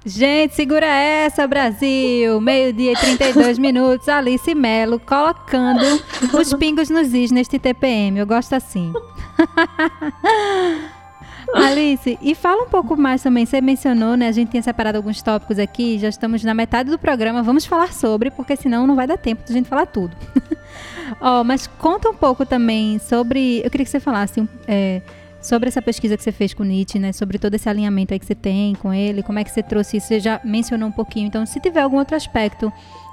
Gente, segura essa, Brasil! Meio-dia e 32 <laughs> minutos, Alice Melo colocando os pingos nos is neste TPM. Eu gosto assim. <laughs> <laughs> Alice, e fala um pouco mais também. Você mencionou, né? A gente tinha separado alguns tópicos aqui, já estamos na metade do programa. Vamos falar sobre, porque senão não vai dar tempo de a gente falar tudo. <laughs> Ó, mas conta um pouco também sobre. Eu queria que você falasse é, sobre essa pesquisa que você fez com Nietzsche, né? Sobre todo esse alinhamento aí que você tem com ele, como é que você trouxe isso? Você já mencionou um pouquinho. Então, se tiver algum outro aspecto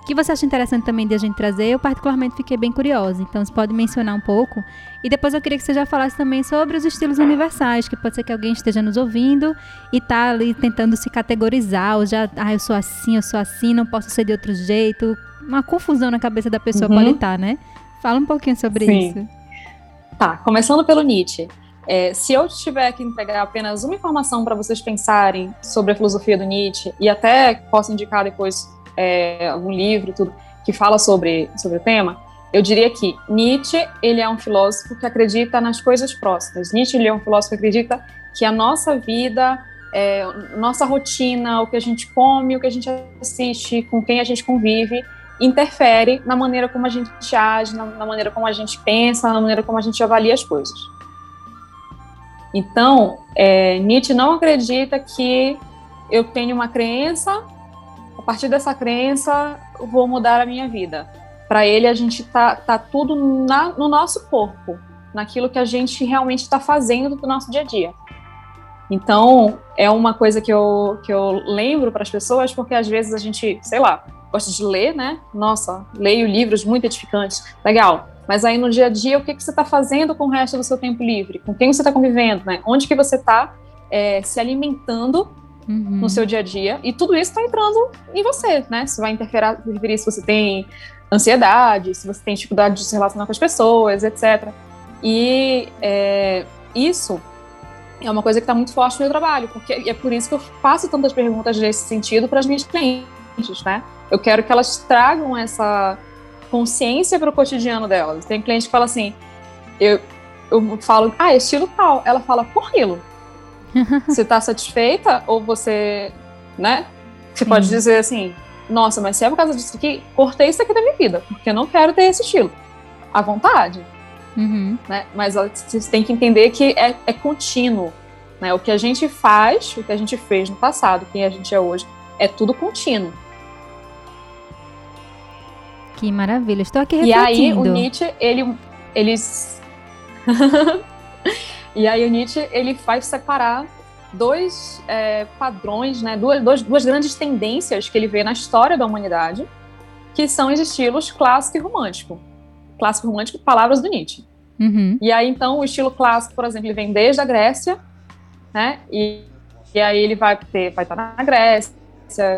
que você acha interessante também de a gente trazer, eu particularmente fiquei bem curiosa. Então, você pode mencionar um pouco. E depois eu queria que você já falasse também sobre os estilos universais, que pode ser que alguém esteja nos ouvindo e tá ali tentando se categorizar, ou já, ah, eu sou assim, eu sou assim, não posso ser de outro jeito. Uma confusão na cabeça da pessoa Uhum. pode estar, né? Fala um pouquinho sobre Sim. isso. Tá, começando pelo Nietzsche. É, se eu tiver que entregar apenas uma informação para vocês pensarem sobre a filosofia do Nietzsche, e até posso indicar depois é, algum livro tudo que fala sobre, sobre o tema, eu diria que Nietzsche ele é um filósofo que acredita nas coisas próximas. Nietzsche ele é um filósofo que acredita que a nossa vida, é, nossa rotina, o que a gente come, o que a gente assiste, com quem a gente convive, interfere na maneira como a gente age, na, na maneira como a gente pensa, na maneira como a gente avalia as coisas. Então, é, Nietzsche não acredita que eu tenho uma crença, partir dessa crença vou mudar a minha vida. Para ele, a gente tá, tá tudo na, no nosso corpo, naquilo que a gente realmente está fazendo do nosso dia a dia. Então, é uma coisa que eu, que eu lembro para as pessoas, porque às vezes a gente, sei lá, gosta de ler, né? Nossa, leio livros muito edificantes, legal. Mas aí no dia a dia, o que, que você está fazendo com o resto do seu tempo livre? Com quem você está convivendo, né? Onde que você está é, se alimentando Uhum. no seu dia a dia? E tudo isso está entrando em você, né? Isso vai interferir, se você tem ansiedade, se você tem dificuldade de se relacionar com as pessoas, etc. E é, isso é uma coisa que está muito forte no meu trabalho, porque é por isso que eu faço tantas perguntas nesse sentido para as minhas clientes, né? Eu quero que elas tragam essa consciência para o cotidiano delas. Tem cliente que fala assim, eu, eu falo, ah, estilo tal. Ela fala, por quilo. <laughs> Você está satisfeita ou você, né? Você Sim. pode dizer assim, nossa, mas se é por causa disso aqui, cortei isso aqui da minha vida, porque eu não quero ter esse estilo. À vontade Uhum. né? Mas ó, vocês têm que entender que é, é contínuo, né? O que a gente faz, o que a gente fez no passado, quem a gente é hoje, é tudo contínuo. Que maravilha. Estou aqui E aí o refletindo. Nietzsche, ele, eles, <laughs> <laughs> e aí o Nietzsche ele faz separar dois é, padrões, né? Duas, duas, duas grandes tendências que ele vê na história da humanidade, que são os estilos clássico e romântico. Clássico e romântico, palavras do Nietzsche. Uhum. E aí, então, o estilo clássico, por exemplo, ele vem desde a Grécia, né? E, e aí ele vai ter, vai estar na Grécia,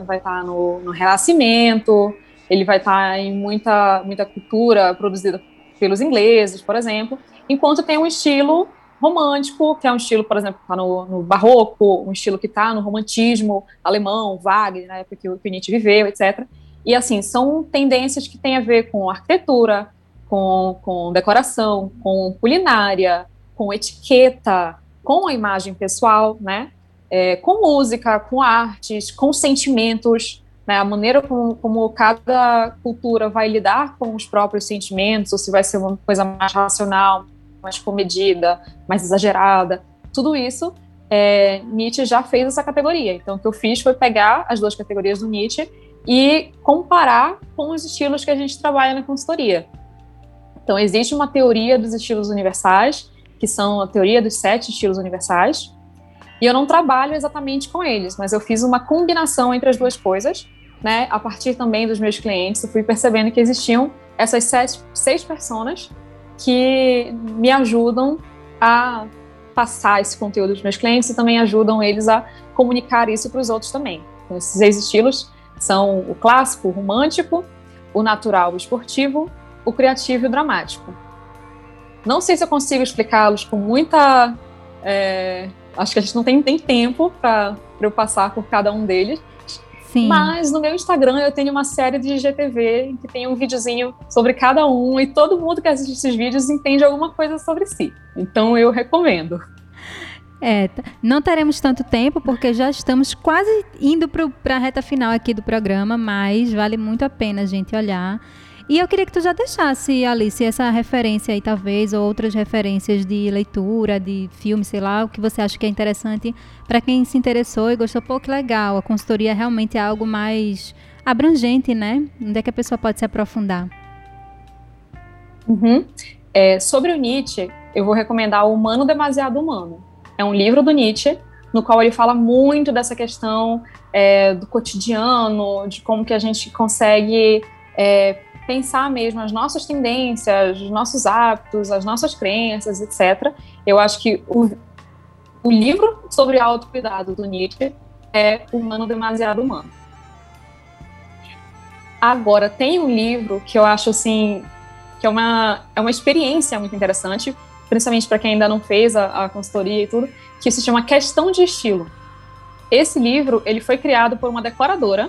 vai estar no, no Renascimento, ele vai estar em muita, muita cultura produzida pelos ingleses, por exemplo, enquanto tem um estilo romântico, que é um estilo, por exemplo, que está no, no barroco, um estilo que está no romantismo alemão, Wagner, na época que o, Nietzsche viveu, etc. E assim, são tendências que têm a ver com arquitetura, com, com decoração, com culinária, com etiqueta, com a imagem pessoal, né? é, com música, com artes, com sentimentos, né, a maneira como, como, cada cultura vai lidar com os próprios sentimentos, ou se vai ser uma coisa mais racional, mais comedida, mais exagerada, tudo isso, é, Nietzsche já fez essa categoria. Então, o que eu fiz foi pegar as duas categorias do Nietzsche e comparar com os estilos que a gente trabalha na consultoria. Então, existe uma teoria dos estilos universais, que são a teoria dos sete estilos universais, e eu não trabalho exatamente com eles, mas eu fiz uma combinação entre as duas coisas, né? A partir também dos meus clientes, eu fui percebendo que existiam essas sete, seis pessoas que me ajudam a passar esse conteúdo dos meus clientes e também ajudam eles a comunicar isso para os outros também. Então, esses seis estilos são o clássico, o romântico, o natural, o esportivo, o criativo e o dramático. Não sei se eu consigo explicá-los com muita é, Acho que a gente não tem, tem tempo para eu passar por cada um deles. Sim. Mas no meu Instagram eu tenho uma série de GTV que tem um videozinho sobre cada um e todo mundo que assiste esses vídeos entende alguma coisa sobre si. Então eu recomendo. É, não teremos tanto tempo porque já estamos quase indo para a reta final aqui do programa, mas vale muito a pena a gente olhar e eu queria que tu já deixasse, Alice, essa referência aí, talvez, ou outras referências de leitura, de filme, sei lá, o que você acha que é interessante para quem se interessou e gostou. Pô, que legal, a consultoria realmente é algo mais abrangente, né? Onde é que a pessoa pode se aprofundar? Uhum. É, sobre o Nietzsche, eu vou recomendar O Humano Demasiado Humano. É um livro do Nietzsche, no qual ele fala muito dessa questão é, do cotidiano, de como que a gente consegue é, pensar mesmo as nossas tendências, os nossos hábitos, as nossas crenças, etc. Eu acho que o, o livro sobre autocuidado do Nietzsche é Humano Demasiado Humano. Agora, tem um livro que eu acho assim, que é uma, é uma experiência muito interessante, principalmente para quem ainda não fez a, a consultoria e tudo, que se chama Questão de Estilo. Esse livro, ele foi criado por uma decoradora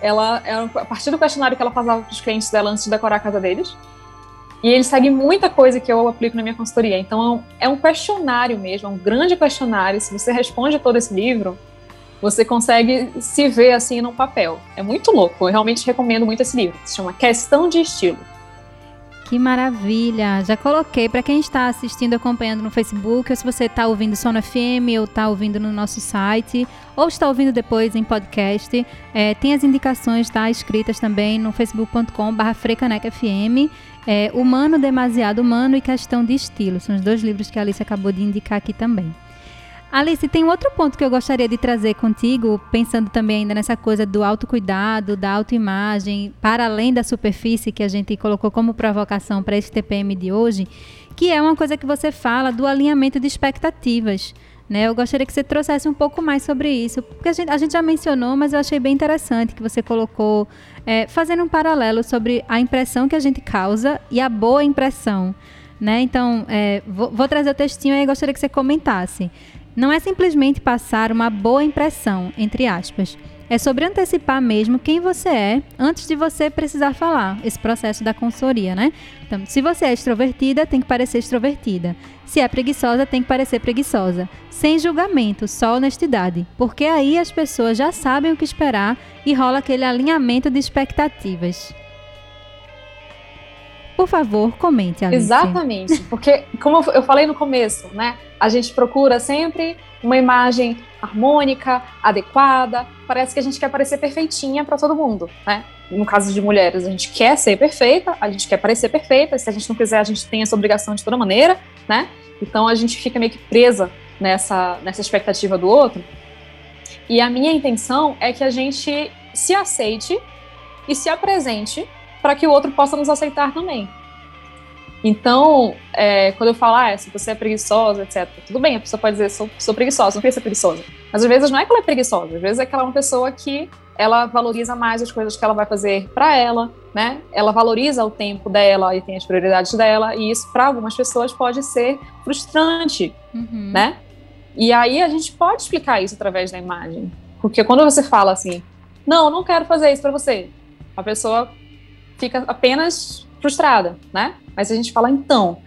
ela é a partir do questionário que ela passava para os clientes dela antes de decorar a casa deles. E ele segue muita coisa que eu aplico na minha consultoria. Então é um questionário mesmo, é um grande questionário. Se você responde todo esse livro, você consegue se ver assim no papel. É muito louco. Eu realmente recomendo muito esse livro. Se chama Questão de Estilo. Que maravilha! Já coloquei para quem está assistindo, acompanhando no Facebook, ou se você está ouvindo só no FM, ou está ouvindo no nosso site, ou está ouvindo depois em podcast, é, tem as indicações tá, escritas também no facebook.com.br frecanecfm. É, humano, Demasiado Humano e Questão de Estilo. São os dois livros que a Alice acabou de indicar aqui também. Alice, tem outro ponto que eu gostaria de trazer contigo, pensando também ainda nessa coisa do autocuidado, da autoimagem, para além da superfície que a gente colocou como provocação para esse TPM de hoje, que é uma coisa que você fala do alinhamento de expectativas. Né? Eu gostaria que você trouxesse um pouco mais sobre isso, porque a gente, a gente já mencionou, mas eu achei bem interessante que você colocou, é, fazendo um paralelo sobre a impressão que a gente causa e a boa impressão. Né? Então, é, vou, vou trazer o textinho e gostaria que você comentasse. Não é simplesmente passar uma boa impressão, entre aspas. É sobre antecipar mesmo quem você é antes de você precisar falar, esse processo da consultoria, né? Então, se você é extrovertida, tem que parecer extrovertida. Se é preguiçosa, tem que parecer preguiçosa. Sem julgamento, só honestidade. Porque aí as pessoas já sabem o que esperar e rola aquele alinhamento de expectativas. Por favor, comente, Alice. Exatamente, porque como eu falei no começo, né? A gente procura sempre uma imagem harmônica, adequada. Parece que a gente quer parecer perfeitinha para todo mundo, né? No caso de mulheres, a gente quer ser perfeita, a gente quer parecer perfeita. Se a gente não quiser, a gente tem essa obrigação de toda maneira, né? Então a gente fica meio que presa nessa nessa expectativa do outro. E a minha intenção é que a gente se aceite e se apresente para que o outro possa nos aceitar também. Então, é, quando eu falo, ah, se você é preguiçosa, etc., tudo bem, a pessoa pode dizer, sou, sou preguiçosa, não queria ser preguiçosa. Mas às vezes não é que ela é preguiçosa, às vezes é que ela é uma pessoa que ela valoriza mais as coisas que ela vai fazer para ela, né? Ela valoriza o tempo dela e tem as prioridades dela, e isso para algumas pessoas pode ser frustrante, uhum. né? E aí a gente pode explicar isso através da imagem. Porque quando você fala assim, não, não quero fazer isso para você, a pessoa fica apenas frustrada, né? Mas a gente fala, então,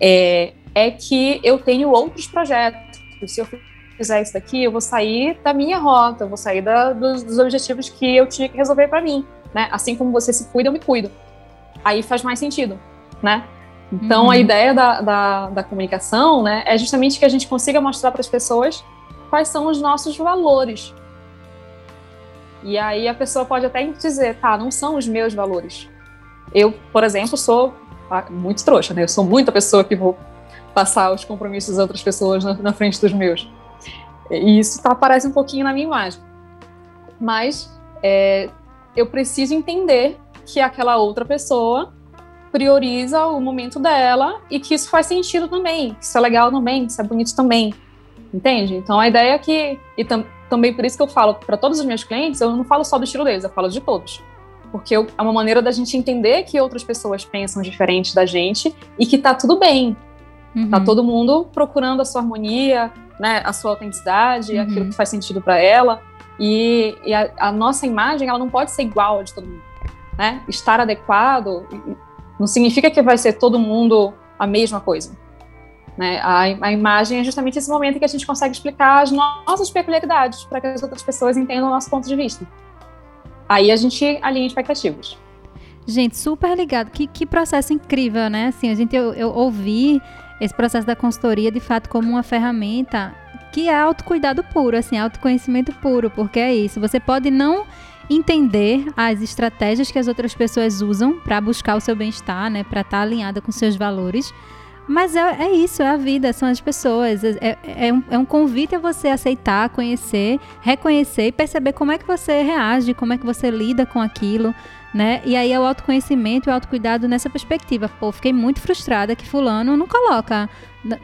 é, é que eu tenho outros projetos. Se eu fizer isso daqui, eu vou sair da minha rota, eu vou sair da, dos, dos, objetivos que eu tinha que resolver para mim, né? Assim como você se cuida, eu me cuido. Aí faz mais sentido, né? Então, uhum. a ideia da, da, da, comunicação, né, é justamente que a gente consiga mostrar para as pessoas quais são os nossos valores. E aí a pessoa pode até dizer, tá, não são os meus valores. Eu, por exemplo, sou ah, muito trouxa, né? Eu sou muita pessoa que vou passar os compromissos das outras pessoas na, na frente dos meus. E isso tá, aparece um pouquinho na minha imagem. Mas é, eu preciso entender que aquela outra pessoa prioriza o momento dela e que isso faz sentido também, que isso é legal também, que isso é bonito também. Entende? Então a ideia é que, e tam, também por isso que eu falo para todos os meus clientes, eu não falo só do estilo deles, eu falo de todos. Porque é uma maneira da gente entender que outras pessoas pensam diferente da gente e que tá tudo bem. Uhum. Tá todo mundo procurando a sua harmonia, né, a sua autenticidade, uhum. aquilo que faz sentido para ela. E, e a, a, nossa imagem, ela não pode ser igual a de todo mundo. Né? Estar adequado não significa que vai ser todo mundo a mesma coisa. Né? A, a imagem é justamente esse momento em que a gente consegue explicar as nossas peculiaridades para que as outras pessoas entendam o nosso ponto de vista. Aí a gente alinha expectativas. Gente, super ligado. Que, que processo incrível, né? Assim, a gente, eu, eu ouvi esse processo da consultoria de fato como uma ferramenta que é autocuidado puro, assim, autoconhecimento puro, porque é isso. Você pode não entender as estratégias que as outras pessoas usam para buscar o seu bem-estar, né, para estar tá alinhada com seus valores. Mas é, é, isso, é a vida, são as pessoas. É, é, é, um, é um convite a você aceitar, conhecer, reconhecer e perceber como é que você reage, como é que você lida com aquilo né? E aí é o autoconhecimento e o autocuidado nessa perspectiva. Pô, fiquei muito frustrada que fulano não coloca.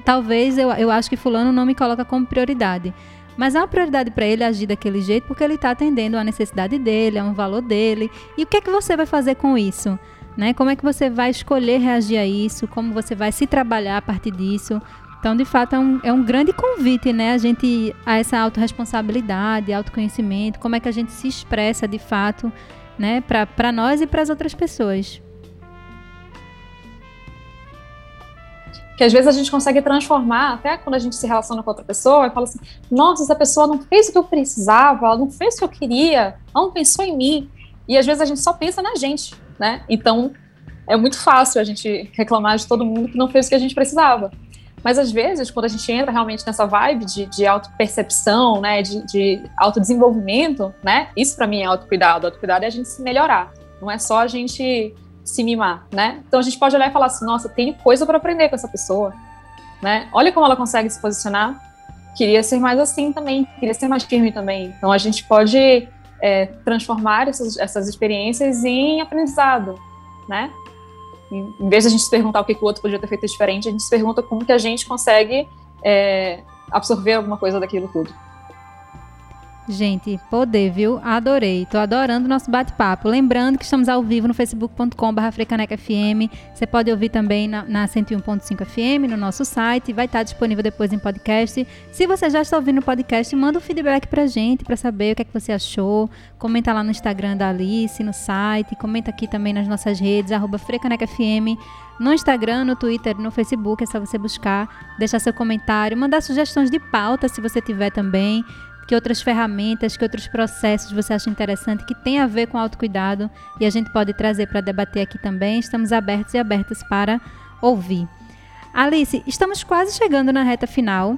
Talvez eu, eu acho que fulano não me coloca como prioridade. Mas é uma prioridade para ele agir daquele jeito porque ele está atendendo a necessidade dele, a um valor dele. E o que é que você vai fazer com isso? Né? Como é que você vai escolher reagir a isso? Como você vai se trabalhar a partir disso? Então, de fato, é um, é um grande convite, né? A gente a essa autorresponsabilidade, autoconhecimento, como é que a gente se expressa de fato né, para nós e para as outras pessoas. Que às vezes a gente consegue transformar, até quando a gente se relaciona com outra pessoa, e fala assim: nossa, essa pessoa não fez o que eu precisava, ela não fez o que eu queria, ela não pensou em mim. E às vezes a gente só pensa na gente, né? Então é muito fácil a gente reclamar de todo mundo que não fez o que a gente precisava. Mas às vezes, quando a gente entra realmente nessa vibe de, de autopercepção, né, de, de autodesenvolvimento, né, isso para mim é autocuidado. Autocuidado é a gente se melhorar, não é só a gente se mimar, né? Então a gente pode olhar e falar assim, nossa, tenho coisa para aprender com essa pessoa, né? Olha como ela consegue se posicionar. Queria ser mais assim também, queria ser mais firme também. Então a gente pode é, transformar essas, essas experiências em aprendizado, né? Em vez de a gente se perguntar o que, que o outro podia ter feito diferente, a gente se pergunta como que a gente consegue é, absorver alguma coisa daquilo tudo. Gente, poder, viu? Adorei. Tô adorando o nosso bate-papo. Lembrando que estamos ao vivo no facebook.com.br FM. Você pode ouvir também na, na 101.5 FM, no nosso site. Vai estar disponível depois em podcast. Se você já está ouvindo o podcast, manda um feedback pra gente, para saber o que é que você achou. Comenta lá no Instagram da Alice, no site. Comenta aqui também nas nossas redes, arroba. No Instagram, no Twitter, no Facebook, é só você buscar, deixar seu comentário, mandar sugestões de pauta se você tiver também que outras ferramentas, que outros processos você acha interessante que tem a ver com autocuidado e a gente pode trazer para debater aqui também. Estamos abertos e abertas para ouvir. Alice, estamos quase chegando na reta final.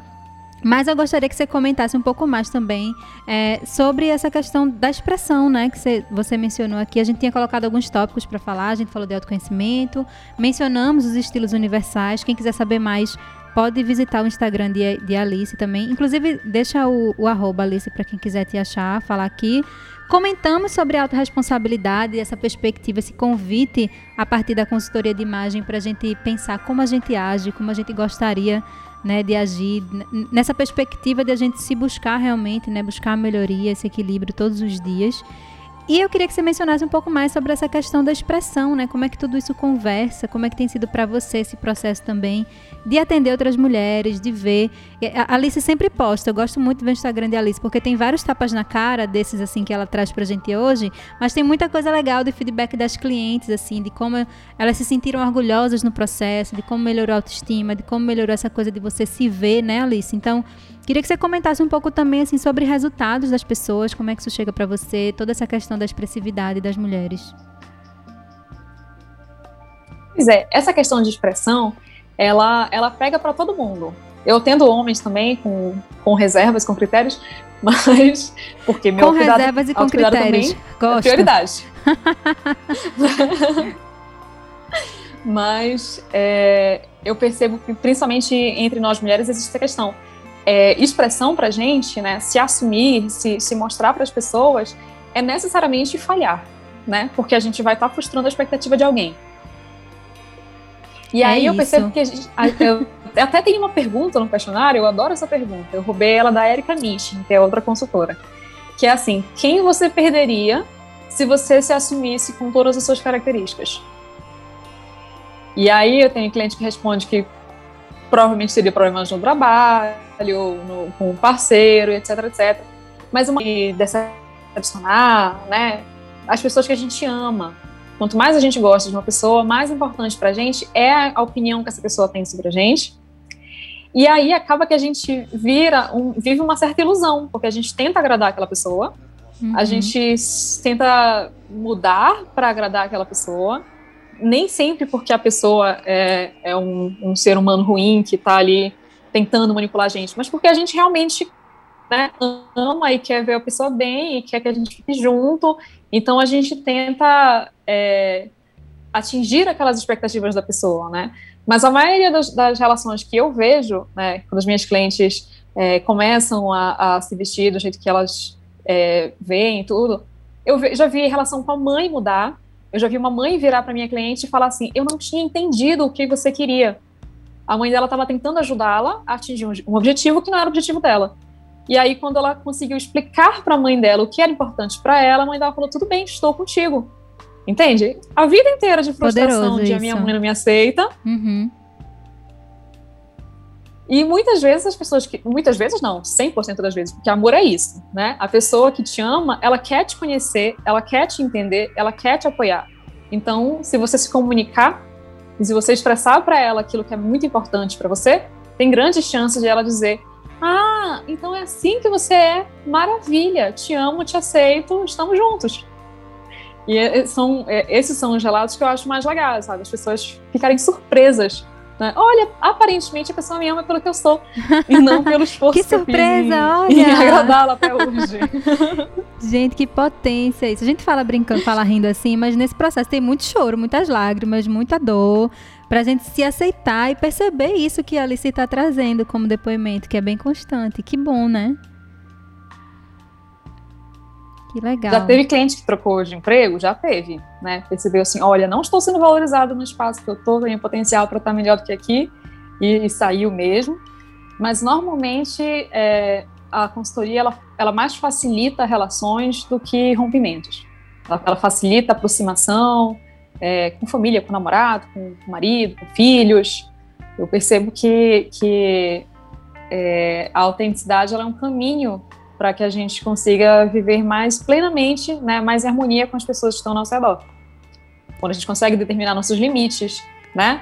Mas eu gostaria que você comentasse um pouco mais também é, sobre essa questão da expressão, né? Que você, você mencionou aqui. A gente tinha colocado alguns tópicos para falar, a gente falou de autoconhecimento, mencionamos os estilos universais. Quem quiser saber mais, pode visitar o Instagram de, de Alice também. Inclusive, deixa o, o arroba Alice para quem quiser te achar, falar aqui. Comentamos sobre a autorresponsabilidade, essa perspectiva, esse convite a partir da consultoria de imagem para a gente pensar como a gente age, como a gente gostaria né, de agir, nessa perspectiva de a gente se buscar realmente, né, buscar a melhoria, esse equilíbrio todos os dias. E eu queria que você mencionasse um pouco mais sobre essa questão da expressão, né? Como é que tudo isso conversa, como é que tem sido para você esse processo também de atender outras mulheres, de ver. A Alice sempre posta, eu gosto muito do Instagram de Alice, porque tem vários tapas na cara desses assim que ela traz pra gente hoje, mas tem muita coisa legal de feedback das clientes, assim, de como elas se sentiram orgulhosas no processo, de como melhorou a autoestima, de como melhorou essa coisa de você se ver, né, Alice? Então, Queria que você comentasse um pouco também assim sobre resultados das pessoas, como é que isso chega para você, toda essa questão da expressividade das mulheres. Pois é, essa questão de expressão, ela, ela pega para todo mundo. Eu tendo homens também com, com reservas, com critérios, <laughs> mas porque meu com cuidado, reservas e com critérios. Gosto. É prioridade. <laughs> mas é, eu percebo que principalmente entre nós mulheres existe essa questão. É, expressão para gente, né, se assumir, se, se mostrar para as pessoas, é necessariamente falhar, né? Porque a gente vai estar tá frustrando a expectativa de alguém. E é aí isso. eu percebo que a gente, eu <laughs> até tem uma pergunta no questionário, eu adoro essa pergunta. Eu roubei ela da Erika Nishin, que é outra consultora. Que é assim: quem você perderia se você se assumisse com todas as suas características? E aí eu tenho cliente que responde que provavelmente teria problemas no trabalho, no, com o parceiro, etc, etc. Mas uma decepcionar, né? As pessoas que a gente ama, Quanto mais a gente gosta de uma pessoa, mais importante para a gente é a opinião que essa pessoa tem sobre a gente. E aí acaba que a gente vira um, vive uma certa ilusão, porque a gente tenta agradar aquela pessoa, uhum. a gente tenta mudar para agradar aquela pessoa, nem sempre porque a pessoa é, é um, um, ser humano ruim que está ali tentando manipular a gente, mas porque a gente realmente né, ama e quer ver a pessoa bem e quer que a gente fique junto. Então a gente tenta é, atingir aquelas expectativas da pessoa, né? Mas a maioria das, das relações que eu vejo, né, quando as minhas clientes é, começam a, a, se vestir do jeito que elas é, veem tudo, eu já vi relação com a mãe mudar. Eu já vi uma mãe virar para minha cliente e falar assim: Eu não tinha entendido o que você queria. A mãe dela estava tentando ajudá-la a atingir um, objetivo que não era o objetivo dela. E aí, quando ela conseguiu explicar para a mãe dela o que era importante para ela, a mãe dela falou: Tudo bem, estou contigo. Entende? A vida inteira de frustração de a minha mãe não me aceita. Uhum. E muitas vezes as pessoas que. Muitas vezes não, 100% das vezes, porque amor é isso, né? A pessoa que te ama, ela quer te conhecer, ela quer te entender, ela quer te apoiar. Então, se você se comunicar e se você expressar para ela aquilo que é muito importante para você, tem grandes chances de ela dizer: Ah, então é assim que você é, maravilha, te amo, te aceito, estamos juntos. E são, é, esses são os relatos que eu acho mais legais, sabe? As pessoas ficarem surpresas. Né? Olha, aparentemente a pessoa me ama pelo que eu sou e não <laughs> pelo esforço que surpresa, que olha! em agradá-la até hoje. <laughs> Gente, que potência isso. A gente fala brincando, fala rindo assim, mas nesse processo tem muito choro, muitas lágrimas, muita dor, pra gente se aceitar e perceber isso que a Alice está trazendo como depoimento, que é bem constante. Que bom, né? Que legal. Já teve cliente que trocou de emprego? Já teve, né? Percebeu assim, olha, não estou sendo valorizado no espaço que eu estou, tenho potencial para estar melhor do que aqui, e, e saiu mesmo. Mas normalmente é, a consultoria ela, ela mais facilita relações do que rompimentos. Ela, ela facilita a aproximação é, com família, com namorado, com, com marido, com filhos. Eu percebo que, que é, a autenticidade ela é um caminho para que a gente consiga viver mais plenamente, né, mais em harmonia com as pessoas que estão ao nosso redor. Quando a gente consegue determinar nossos limites, né,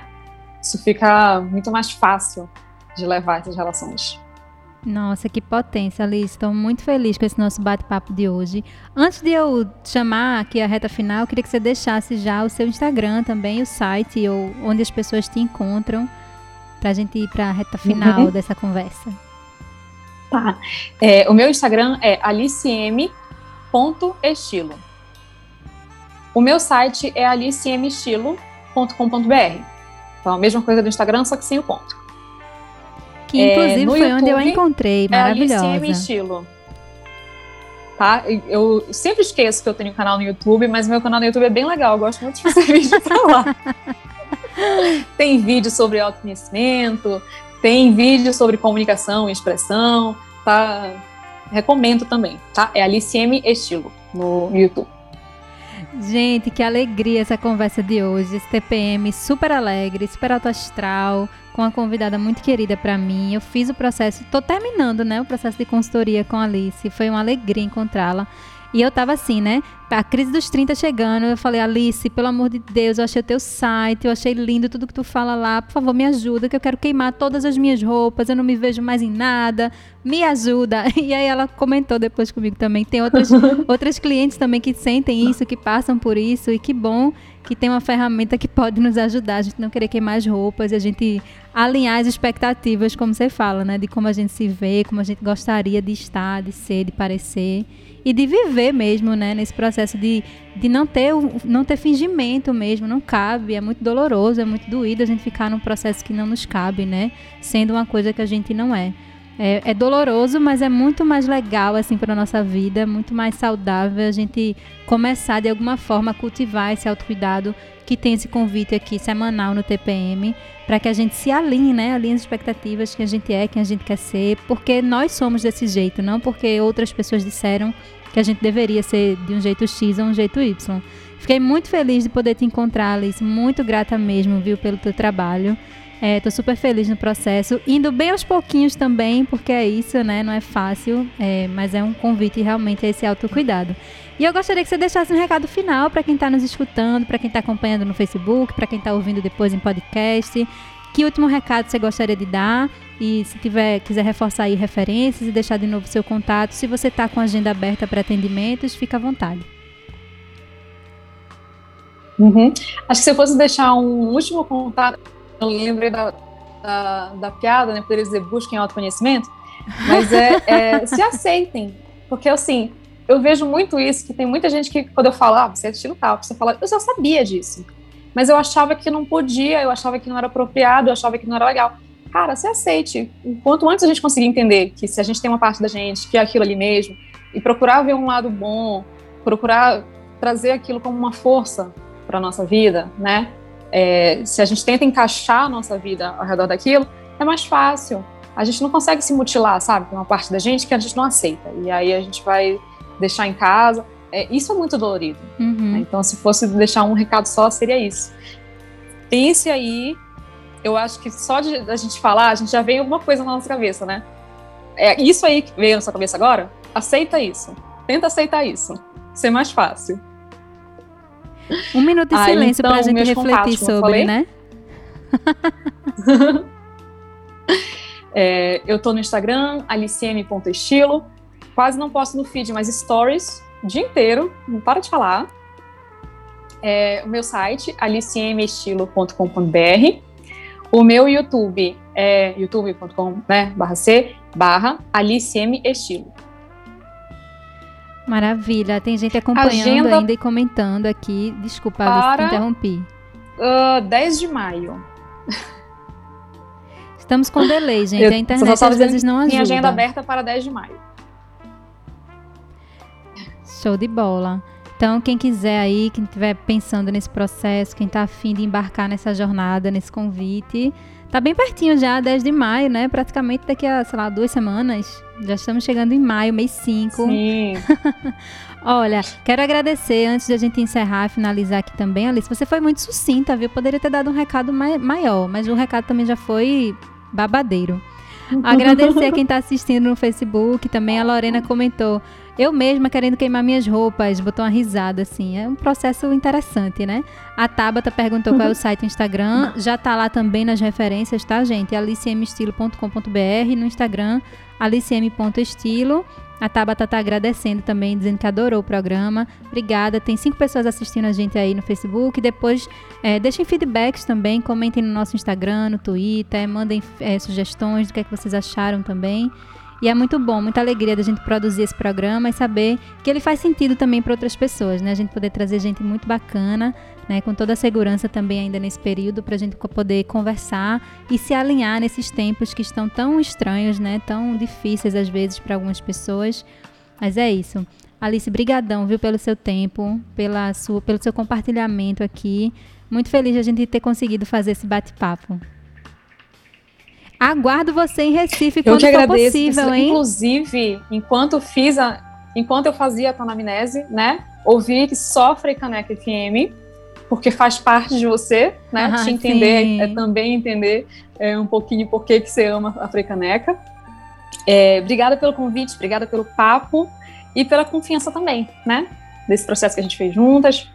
isso fica muito mais fácil de levar essas relações. Nossa, que potência, Alice. Estou muito feliz com esse nosso bate-papo de hoje. Antes de eu chamar aqui a reta final, eu queria que você deixasse já o seu Instagram também, o site, ou onde as pessoas te encontram, para a gente ir para a reta final uhum. dessa conversa. Tá. É, o meu Instagram é alicm.estilo. O meu site é alicmestilo.com.br. Então, a mesma coisa do Instagram, só que sem o ponto. Que inclusive é, foi YouTube, onde eu a encontrei, maravilhosa. É Estilo. Tá? Eu sempre esqueço que eu tenho um canal no YouTube, mas meu canal no YouTube é bem legal, eu gosto muito de fazer vídeo pra lá. <laughs> tem vídeo sobre autoconhecimento, tem vídeo sobre comunicação e expressão, tá? Recomendo também, tá? É Aliciem Estilo no YouTube. Gente, que alegria essa conversa de hoje. Esse TPM super alegre, super alto astral, com uma convidada muito querida para mim. Eu fiz o processo, tô terminando, né, o processo de consultoria com a Alice. Foi uma alegria encontrá-la. E eu tava assim, né? A crise dos 30 chegando, eu falei, Alice, pelo amor de Deus, eu achei o teu site, eu achei lindo tudo que tu fala lá, por favor, me ajuda, que eu quero queimar todas as minhas roupas, eu não me vejo mais em nada. me ajuda. <laughs> E aí ela comentou depois comigo também. Tem outras, <laughs> outras clientes também que sentem isso, que passam por isso. E que bom que tem uma ferramenta que pode nos ajudar. A gente não querer queimar as roupas e a gente alinhar as expectativas, como você fala, né? De como a gente se vê, como a gente gostaria de estar, de ser, de parecer e de viver mesmo, né, nesse processo de, de não ter não ter fingimento mesmo, não cabe, é muito doloroso, é muito doído a gente ficar num processo que não nos cabe, né, sendo uma coisa que a gente não é. É, é doloroso, mas é muito mais legal assim para nossa vida, muito mais saudável a gente começar de alguma forma a cultivar esse autocuidado que tem esse convite aqui semanal no TPM, para que a gente se alinhe, né? Alinhe as expectativas que a gente é, quem a gente quer ser, porque nós somos desse jeito, não porque outras pessoas disseram que a gente deveria ser de um jeito X ou um jeito Y. Fiquei muito feliz de poder te encontrar, Alice, muito grata mesmo, viu, pelo teu trabalho. É, super feliz no processo, indo bem aos pouquinhos também, porque é isso, né? Não é fácil, é, mas é um convite realmente a esse autocuidado. E eu gostaria que você deixasse um recado final para quem está nos escutando, para quem está acompanhando no Facebook, para quem está ouvindo depois em podcast. Que último recado você gostaria de dar? E se tiver, quiser reforçar aí referências e deixar de novo seu contato, se você está com agenda aberta para atendimentos, fica à vontade. Uhum. Acho que se eu fosse deixar um último contato, eu lembrei da, da, da piada, né? Poderia dizer busquem autoconhecimento, mas é, é se aceitem, porque assim, eu vejo muito isso, que tem muita gente que, quando eu falo, ah, você é estilo tal, você fala, eu já sabia disso, mas eu achava que não podia, eu achava que não era apropriado, eu achava que não era legal. Cara, se aceite. Quanto antes a gente conseguir entender que se a gente tem uma parte da gente que é aquilo ali mesmo, e procurar ver um lado bom, procurar trazer aquilo como uma força para nossa vida, né? É, se a gente tenta encaixar a nossa vida ao redor daquilo, é mais fácil. A gente não consegue se mutilar, sabe? Tem uma parte da gente que a gente não aceita. E aí a gente vai deixar em casa. É, isso é muito dolorido. Uhum. Né? Então, se fosse deixar um recado só, seria isso. Pense aí. Eu acho que só de a gente falar, a gente já vem alguma coisa na nossa cabeça, né? É isso aí que veio na sua cabeça agora? Aceita isso. Tenta aceitar isso. Ser mais fácil. Um minuto de ah, silêncio então, para a gente refletir sobre, né? <laughs> é, eu tô no Instagram, alicm.estilo. Quase não posto no feed, mas stories o dia inteiro, não para de falar. É, o meu site, alicmestilo.com.br. O meu YouTube é youtube.com, né, barra C, barra alicmestilo. Maravilha. Tem gente acompanhando Agenda ainda e comentando aqui. Desculpa, para, te interrompi. Uh, 10 de maio. Estamos com delay, gente. Eu, a internet às vezes não ajuda. Minha agenda aberta para 10 de maio. Show de bola. Então, quem quiser aí, quem estiver pensando nesse processo, quem está afim de embarcar nessa jornada, nesse convite, tá bem pertinho já, 10 de maio, né? Praticamente daqui a, sei lá, duas semanas. Já estamos chegando em maio, mês 5. Sim. <laughs> Olha, quero agradecer antes de a gente encerrar, finalizar aqui também, Alice. Você foi muito sucinta, viu? Poderia ter dado um recado mai maior, mas o recado também já foi babadeiro. <laughs> Agradecer a quem está assistindo no Facebook. Também a Lorena comentou. Eu mesma querendo queimar minhas roupas, botou uma risada assim. É um processo interessante, né? A Tabata perguntou qual é o <laughs> site do Instagram. Já tá lá também nas referências, tá, gente? alicmestilo.com.br no Instagram, alicm.estilo. A Tabata tá agradecendo também, dizendo que adorou o programa. Obrigada. Tem cinco pessoas assistindo a gente aí no Facebook. Depois, é, deixem feedbacks também, comentem no nosso Instagram, no Twitter, mandem é, sugestões do que, é que vocês acharam também. E é muito bom, muita alegria da gente produzir esse programa e saber que ele faz sentido também para outras pessoas, né? A gente poder trazer gente muito bacana, né? Com toda a segurança também ainda nesse período para a gente poder conversar e se alinhar nesses tempos que estão tão estranhos, né? Tão difíceis às vezes para algumas pessoas. Mas é isso. Alice, brigadão, viu, pelo seu tempo, pela sua, pelo seu compartilhamento aqui. Muito feliz de a gente ter conseguido fazer esse bate-papo. Aguardo você em Recife quando eu for agradeço, possível, hein? Inclusive, enquanto fiz a, enquanto eu fazia a tonamnese, né? Ouvi que sofre Caneca FM, porque faz parte de você, né? Ah, Te entender é, é, também entender é, um pouquinho por que, que você ama a Frecaneca. É, obrigada pelo convite, obrigada pelo papo e pela confiança também, né? Desse processo que a gente fez juntas.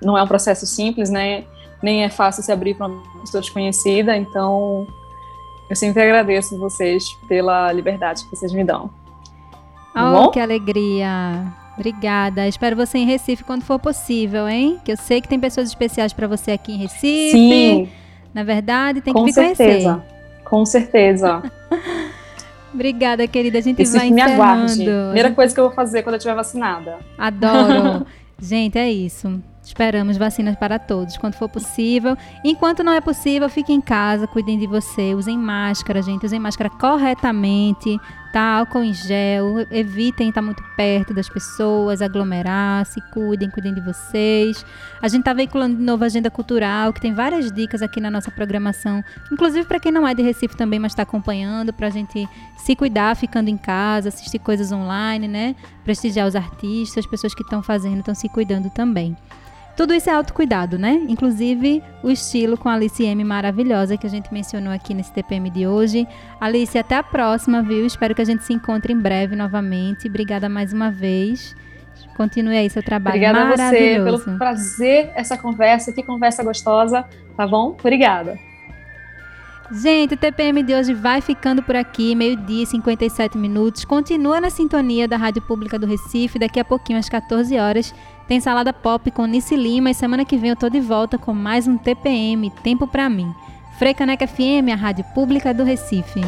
Não é um processo simples, né? Nem é fácil se abrir para uma pessoa desconhecida, então Eu sempre agradeço vocês pela liberdade que vocês me dão. Tá oh, que alegria! Obrigada. Espero você em Recife quando for possível, hein? Que eu sei que tem pessoas especiais para você aqui em Recife. Sim. Na verdade, tem que vir certeza. conhecer. Com certeza. <laughs> Obrigada, querida. A gente Recife vai encerrando. me aguarde. Primeira coisa que eu vou fazer quando eu estiver vacinada. Adoro. <laughs> gente, é isso. Esperamos vacinas para todos, quando for possível. Enquanto não é possível, fique em casa, cuidem de você, usem máscara, gente, usem máscara corretamente, tá? Álcool em gel, evitem estar muito perto das pessoas, aglomerar, se cuidem, cuidem de vocês. A gente está veiculando de novo a agenda cultural, que tem várias dicas aqui na nossa programação, inclusive para quem não é de Recife também, mas está acompanhando, para a gente se cuidar ficando em casa, assistir coisas online, né? Prestigiar os artistas, as pessoas que estão fazendo, estão se cuidando também. Tudo isso é autocuidado, né? Inclusive o estilo com a Alice M maravilhosa que a gente mencionou aqui nesse TPM de hoje. Alice, até a próxima, viu? Espero que a gente se encontre em breve novamente. Obrigada mais uma vez. Continue aí seu trabalho Obrigada maravilhoso. Obrigada a você pelo prazer essa conversa. Que conversa gostosa, tá bom? Obrigada. Gente, o TPM de hoje vai ficando por aqui, meio-dia 57 minutos. Continua na sintonia da Rádio Pública do Recife, daqui a pouquinho às 14 horas. Tem salada pop com Nice Lima e semana que vem eu tô de volta com mais um TPM, Tempo para mim. Frecaneca FM, a rádio pública do Recife.